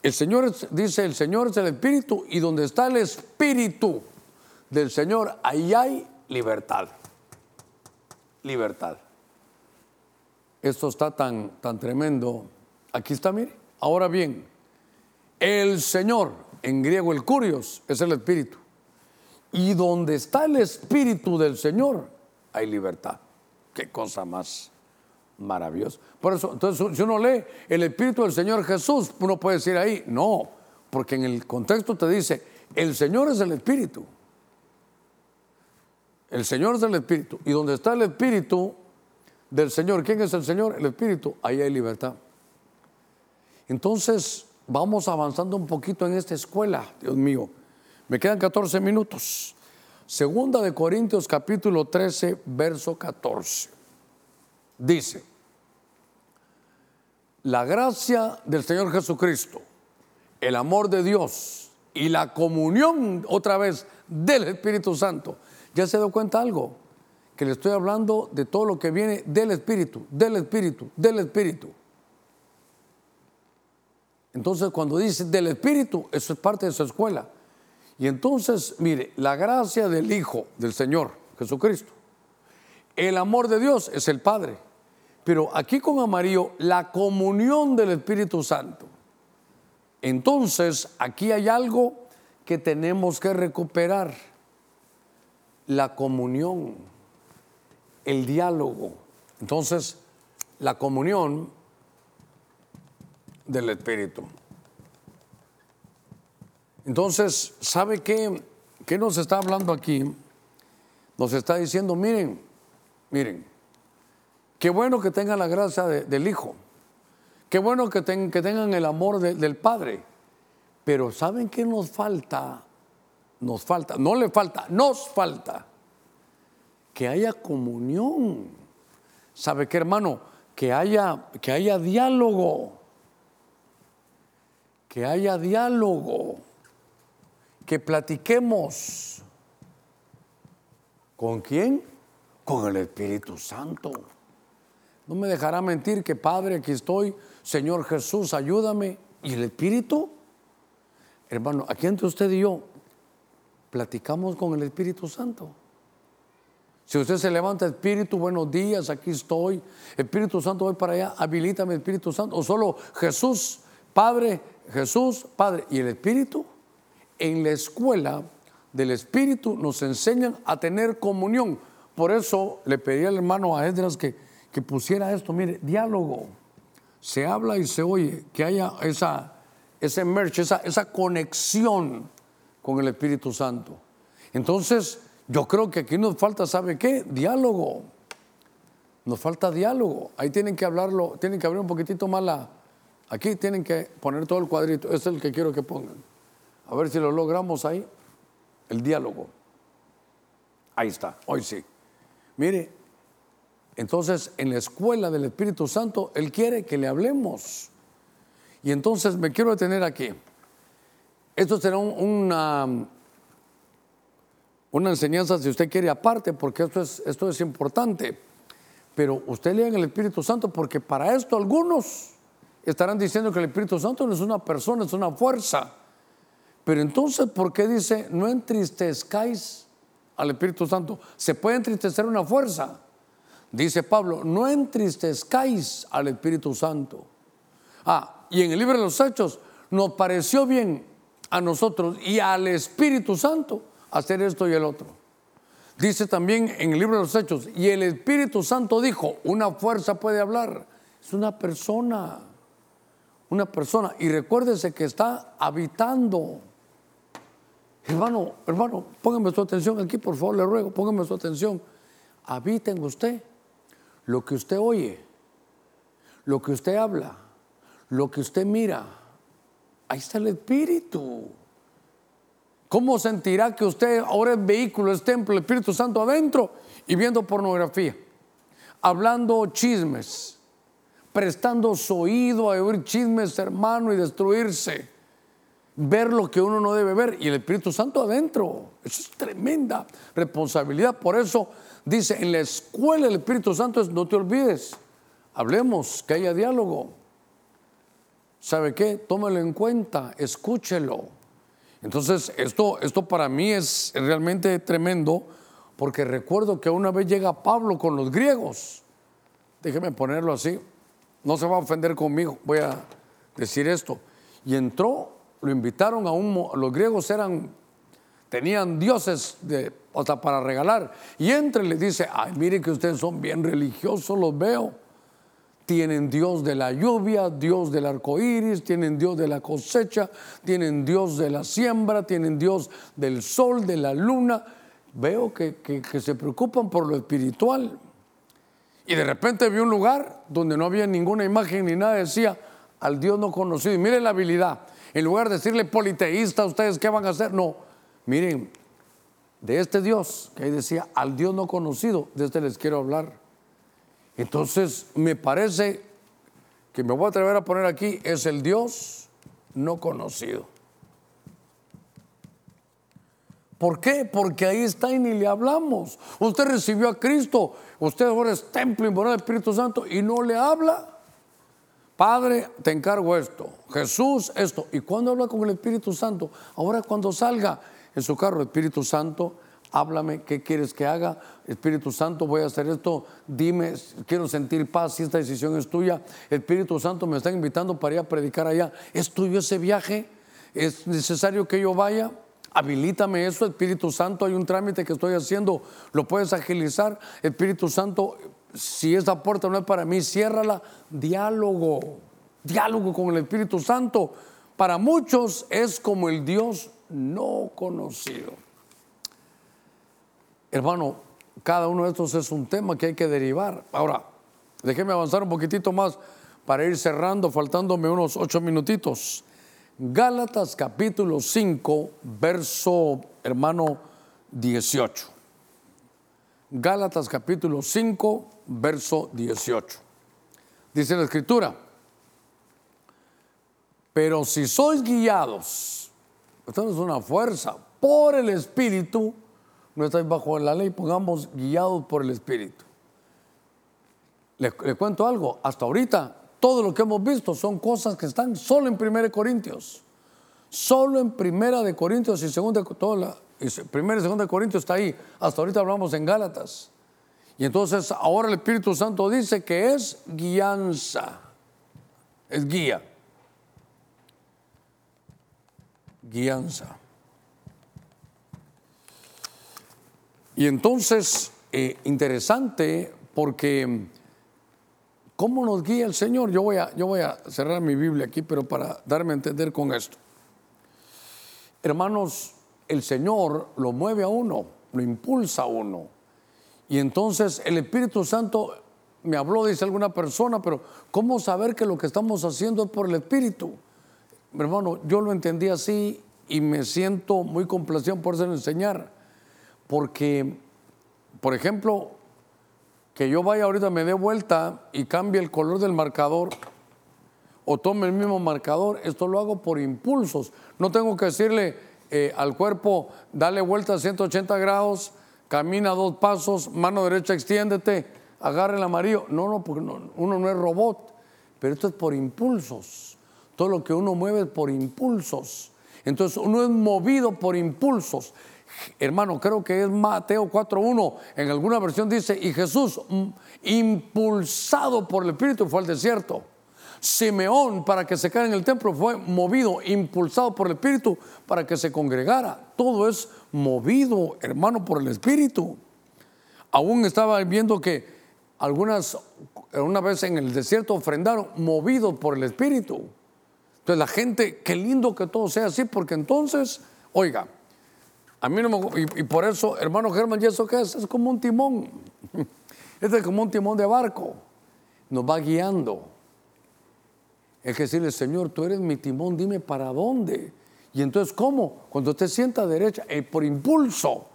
El Señor dice, el Señor es el Espíritu y donde está el Espíritu del Señor, ahí hay libertad. Libertad. esto está tan, tan tremendo. Aquí está, mire. Ahora bien, el Señor, en griego el curios, es el Espíritu. Y donde está el Espíritu del Señor, hay libertad. Qué cosa más maravillosa. Por eso, entonces, si uno lee el Espíritu del Señor Jesús, uno puede decir ahí, no, porque en el contexto te dice, el Señor es el Espíritu. El Señor es el Espíritu. Y donde está el Espíritu del Señor, ¿quién es el Señor? El Espíritu, ahí hay libertad. Entonces, vamos avanzando un poquito en esta escuela, Dios mío. Me quedan 14 minutos. Segunda de Corintios capítulo 13, verso 14. Dice, la gracia del Señor Jesucristo, el amor de Dios y la comunión otra vez del Espíritu Santo. ¿Ya se dio cuenta algo? Que le estoy hablando de todo lo que viene del Espíritu, del Espíritu, del Espíritu. Entonces cuando dice del Espíritu, eso es parte de su escuela. Y entonces, mire, la gracia del Hijo del Señor Jesucristo, el amor de Dios es el Padre. Pero aquí con amarillo, la comunión del Espíritu Santo. Entonces, aquí hay algo que tenemos que recuperar. La comunión, el diálogo. Entonces, la comunión del Espíritu. Entonces, ¿sabe qué, qué nos está hablando aquí? Nos está diciendo, miren, miren, qué bueno que tengan la gracia del Hijo, qué bueno que, tengan el amor del Padre, pero ¿saben qué nos falta? Nos falta, no le falta, nos falta que haya comunión. ¿Sabe qué, hermano? Que haya, que haya diálogo que haya diálogo, que platiquemos. ¿Con quién? Con el Espíritu Santo. No me dejará mentir que Padre, aquí estoy, Señor Jesús, ayúdame. ¿Y el Espíritu? Hermano, aquí entre usted y yo, platicamos con el Espíritu Santo. Si usted se levanta, Espíritu, buenos días, aquí estoy. Espíritu Santo, voy para allá, habilítame, Espíritu Santo. O solo Jesús, Padre, Jesús, Padre y el Espíritu, en la escuela del Espíritu nos enseñan a tener comunión. Por eso le pedí al hermano a que, que pusiera esto, mire, diálogo. Se habla y se oye, que haya esa, ese merch, esa, esa conexión con el Espíritu Santo. Entonces, yo creo que aquí nos falta, ¿sabe qué? Diálogo. Nos falta diálogo. Ahí tienen que hablarlo, tienen que abrir un poquitito más la, Aquí tienen que poner todo el cuadrito, es el que quiero que pongan. A ver si lo logramos ahí. El diálogo. Ahí está, hoy sí. Mire, entonces en la escuela del Espíritu Santo, Él quiere que le hablemos. Y entonces me quiero detener aquí. Esto será una, una enseñanza, si usted quiere, aparte, porque esto es, esto es importante. Pero usted lea en el Espíritu Santo, porque para esto algunos estarán diciendo que el Espíritu Santo no es una persona, es una fuerza. Pero entonces, ¿por qué dice no entristezcáis al Espíritu Santo? Se puede entristecer una fuerza. Dice Pablo, no entristezcáis al Espíritu Santo. Ah, y en el libro de los Hechos nos pareció bien a nosotros y al Espíritu Santo hacer esto y el otro. Dice también en el libro de los Hechos, y el Espíritu Santo dijo, una fuerza puede hablar, es una persona una persona y recuérdese que está habitando. Hermano, hermano, póngame su atención aquí, por favor, le ruego, póngame su atención. Habita en usted lo que usted oye, lo que usted habla, lo que usted mira. Ahí está el Espíritu. ¿Cómo sentirá que usted ahora es vehículo, es templo, el Espíritu Santo adentro y viendo pornografía, hablando chismes? prestando su oído a oír chismes, hermano, y destruirse. Ver lo que uno no debe ver y el Espíritu Santo adentro. Eso es tremenda responsabilidad. Por eso dice, en la escuela del Espíritu Santo es, no te olvides, hablemos, que haya diálogo. ¿Sabe qué? Tómelo en cuenta, escúchelo. Entonces, esto, esto para mí es realmente tremendo porque recuerdo que una vez llega Pablo con los griegos déjeme ponerlo así, no se va a ofender conmigo, voy a decir esto. Y entró, lo invitaron a un, los griegos eran, tenían dioses de, para regalar. Y entre le dice, ay, mire que ustedes son bien religiosos, los veo. Tienen Dios de la lluvia, Dios del arco iris, tienen Dios de la cosecha, tienen Dios de la siembra, tienen Dios del sol, de la luna. Veo que, que se preocupan por lo espiritual. Y de repente vi un lugar donde no había ninguna imagen ni nada, decía al Dios no conocido. Y miren la habilidad. En lugar de decirle politeísta, ¿ustedes qué van a hacer? No, miren, de este Dios, que ahí decía, al Dios no conocido, de este les quiero hablar. Entonces, me parece que me voy a atrever a poner aquí, es el Dios no conocido. ¿Por qué? Porque ahí está y ni le hablamos. Usted recibió a Cristo, usted ahora es templo y morada Espíritu Santo y no le habla. Padre, te encargo esto. Jesús, esto. ¿Y cuando habla con el Espíritu Santo? Ahora cuando salga en su carro, Espíritu Santo, háblame, ¿qué quieres que haga? Espíritu Santo, voy a hacer esto, dime, quiero sentir paz, si esta decisión es tuya. Espíritu Santo me está invitando para ir a predicar allá. ¿Es tuyo ese viaje? ¿Es necesario que yo vaya? Habilítame eso, Espíritu Santo, hay un trámite que estoy haciendo, lo puedes agilizar. Espíritu Santo, si esa puerta no es para mí, ciérrala. Diálogo, diálogo con el Espíritu Santo. Para muchos es como el Dios no conocido. Hermano, cada uno de estos es un tema que hay que derivar. Ahora, déjeme avanzar un poquitito más para ir cerrando, faltándome unos ocho minutitos. Gálatas capítulo 5, verso hermano 18. Gálatas capítulo 5, verso 18. Dice la escritura, pero si sois guiados, esto es una fuerza, por el Espíritu, no estáis bajo la ley, pongamos guiados por el Espíritu. Le, cuento algo, hasta ahorita todo lo que hemos visto son cosas que están solo en 1 Corintios. Solo en Primera de Corintios y Segunda, toda y Corintios está ahí. Hasta ahorita hablamos en Gálatas. Y entonces ahora el Espíritu Santo dice que es guianza, es guía. Guianza. Y entonces, eh, interesante porque ¿cómo nos guía el Señor? Yo voy, a, yo voy a cerrar mi Biblia aquí, pero para darme a entender con esto. Hermanos, el Señor lo mueve a uno, lo impulsa a uno y entonces el Espíritu Santo me habló, dice alguna persona, pero ¿cómo saber que lo que estamos haciendo es por el Espíritu? Mi hermano, yo lo entendí así y me siento muy complacido por eso enseñar. Porque, por ejemplo, que yo vaya ahorita, me dé vuelta y cambie el color del marcador o tome el mismo marcador, esto lo hago por impulsos. No tengo que decirle eh, al cuerpo, dale vuelta a 180 grados, camina dos pasos, mano derecha extiéndete, agarra el amarillo. No, no, porque uno no es robot, pero esto es por impulsos. Todo lo que uno mueve es por impulsos. Entonces uno es movido por impulsos. Hermano, creo que es Mateo 4.1. En alguna versión dice, y Jesús, mm, impulsado por el Espíritu, fue al desierto. Simeón, para que se quede en el templo, fue movido, impulsado por el Espíritu para que se congregara. Todo es movido, hermano, por el Espíritu. Aún estaba viendo que algunas, una vez en el desierto, ofrendaron movidos por el Espíritu. Entonces la gente, qué lindo que todo sea así, porque entonces, oiga, a mí no me y, por eso, hermano Germán, ¿y eso qué es? Es como un timón. Este es como un timón de barco. Nos va guiando. Es que decirle, Señor, tú eres mi timón, dime para dónde. Y entonces, ¿cómo? Cuando usted sienta derecha, eh, por impulso.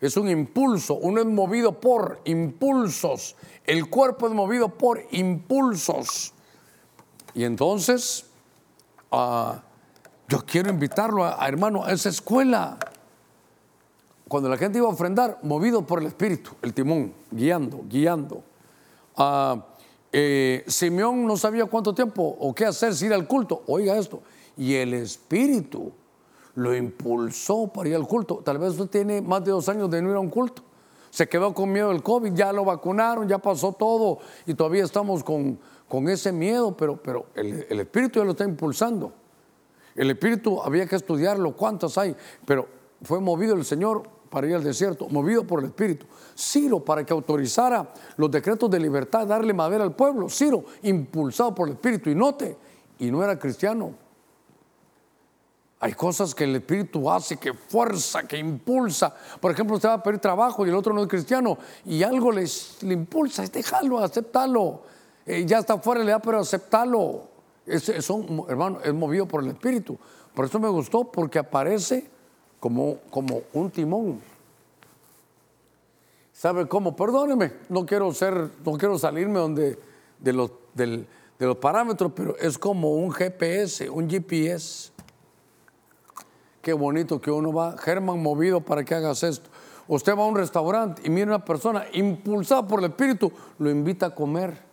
Es un impulso, uno es movido por impulsos, el cuerpo es movido por impulsos. Y entonces, ah, yo quiero invitarlo a, hermano a esa escuela. Cuando la gente iba a ofrendar, movido por el Espíritu, el timón, guiando, guiando. Uh, eh, Simeón no sabía cuánto tiempo o qué hacer si ir al culto. Oiga esto. Y el Espíritu lo impulsó para ir al culto. Tal vez usted tiene más de dos años de no ir a un culto. Se quedó con miedo del COVID, ya lo vacunaron, ya pasó todo y todavía estamos con, con ese miedo, pero, pero el, Espíritu ya lo está impulsando. El Espíritu había que estudiarlo, cuántas hay, pero fue movido el Señor para ir al desierto, movido por el Espíritu. Ciro para que autorizara los decretos de libertad, darle madera al pueblo. Ciro, impulsado por el Espíritu. Y note, y no era cristiano. Hay cosas que el Espíritu hace, que fuerza, que impulsa. Por ejemplo, usted va a pedir trabajo y el otro no es cristiano y algo les, le impulsa, es déjalo, aceptalo. Eh, ya está fuera le da, pero aceptalo. Es, hermano, es movido por el Espíritu. Por eso me gustó, porque aparece como, como un timón. ¿Sabe cómo? Perdóneme, no quiero ser, no quiero salirme donde, de, los, de los parámetros, pero es como un GPS, un GPS. Qué bonito que uno va, Germán, movido para que hagas esto. Usted va a un restaurante y mira una persona impulsada por el Espíritu, lo invita a comer.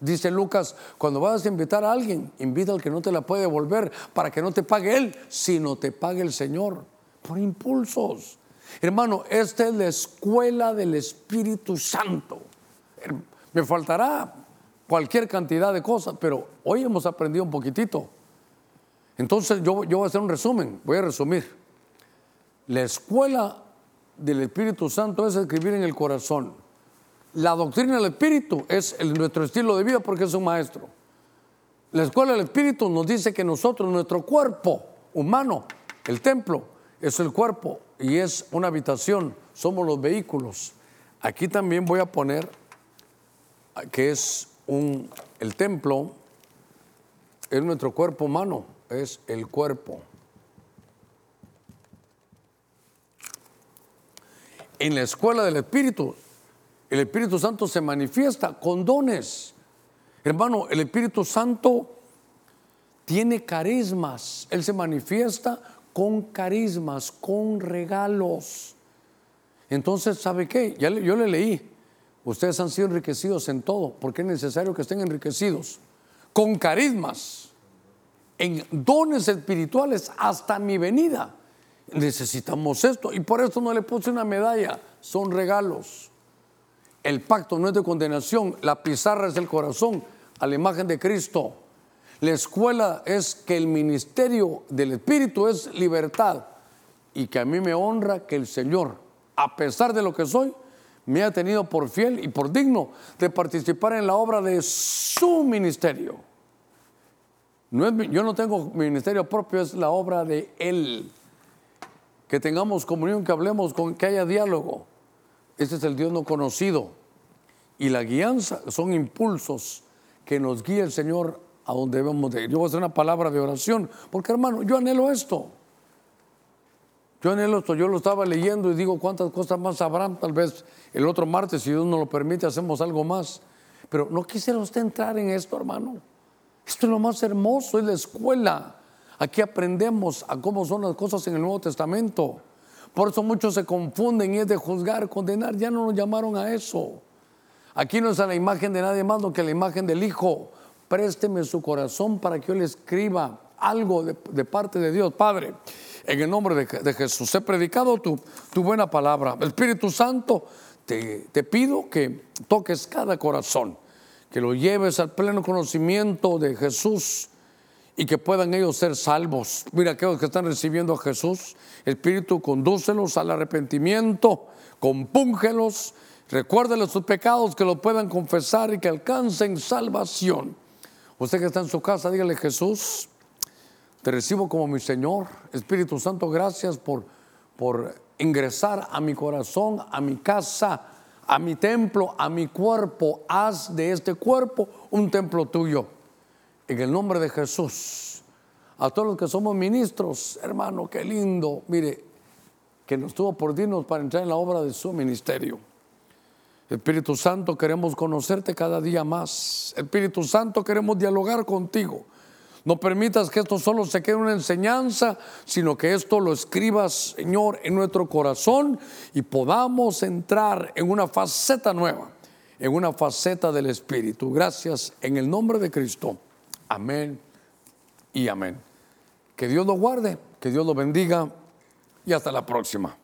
Dice Lucas, cuando vas a invitar a alguien, invita al que no te la puede devolver para que no te pague él, sino te pague el Señor por impulsos. Hermano, esta es la escuela del Espíritu Santo. Me faltará cualquier cantidad de cosas, pero hoy hemos aprendido un poquitito. Entonces yo, yo voy a hacer un resumen, voy a resumir. La escuela del Espíritu Santo es escribir en el corazón. La doctrina del Espíritu es nuestro estilo de vida porque es un maestro. La escuela del Espíritu nos dice que nosotros, nuestro cuerpo humano, el templo, es el cuerpo y es una habitación, somos los vehículos. Aquí también voy a poner que es un, el templo, es nuestro cuerpo humano, es el cuerpo. En la escuela del Espíritu, el Espíritu Santo se manifiesta con dones. Hermano, el Espíritu Santo tiene carismas, Él se manifiesta con carismas, con regalos. Entonces, ¿sabe qué? Yo le leí, ustedes han sido enriquecidos en todo, porque es necesario que estén enriquecidos, con carismas, en dones espirituales hasta mi venida. Necesitamos esto y por eso no le puse una medalla, son regalos. El pacto no es de condenación, la pizarra es el corazón a la imagen de Cristo. La escuela es que el ministerio del Espíritu es libertad y que a mí me honra que el Señor, a pesar de lo que soy, me ha tenido por fiel y por digno de participar en la obra de su ministerio. Yo no tengo ministerio propio, es la obra de Él. Que tengamos comunión, que hablemos, con, que haya diálogo. Ese es el Dios no conocido. Y la guianza son impulsos que nos guía el Señor a donde debemos de ir. Yo voy a hacer una palabra de oración, porque hermano, yo anhelo esto. Yo anhelo esto, yo lo estaba leyendo y digo cuántas cosas más habrán, tal vez el otro martes, si Dios nos lo permite, hacemos algo más. Pero no quisiera usted entrar en esto, hermano. Esto es lo más hermoso, es la escuela. Aquí aprendemos a cómo son las cosas en el Nuevo Testamento. Por eso muchos se confunden y es de juzgar, condenar. Ya no nos llamaron a eso. Aquí no es a la imagen de nadie más, que a la imagen del Hijo présteme su corazón para que yo le escriba algo de, parte de Dios. Padre, en el nombre de, Jesús, he predicado tu, buena palabra. Espíritu Santo, te pido que toques cada corazón, que lo lleves al pleno conocimiento de Jesús y que puedan ellos ser salvos. Mira, aquellos que están recibiendo a Jesús, Espíritu, condúcelos al arrepentimiento, compúngelos, recuérdeles sus pecados, que lo puedan confesar y que alcancen salvación. Usted que está en su casa, dígale Jesús, te recibo como mi Señor. Espíritu Santo, gracias por, por ingresar a mi corazón, a mi casa, a mi templo, a mi cuerpo. Haz de este cuerpo un templo tuyo. En el nombre de Jesús. A todos los que somos ministros, hermano, qué lindo. Mire, que nos tuvo por dignos para entrar en la obra de su ministerio. Espíritu Santo, queremos conocerte cada día más. Espíritu Santo, queremos dialogar contigo. No permitas que esto solo se quede una enseñanza, sino que esto lo escribas, Señor, en nuestro corazón y podamos entrar en una faceta nueva, en una faceta del Espíritu. Gracias en el nombre de Cristo. Amén y amén. Que Dios lo guarde, que Dios lo bendiga y hasta la próxima.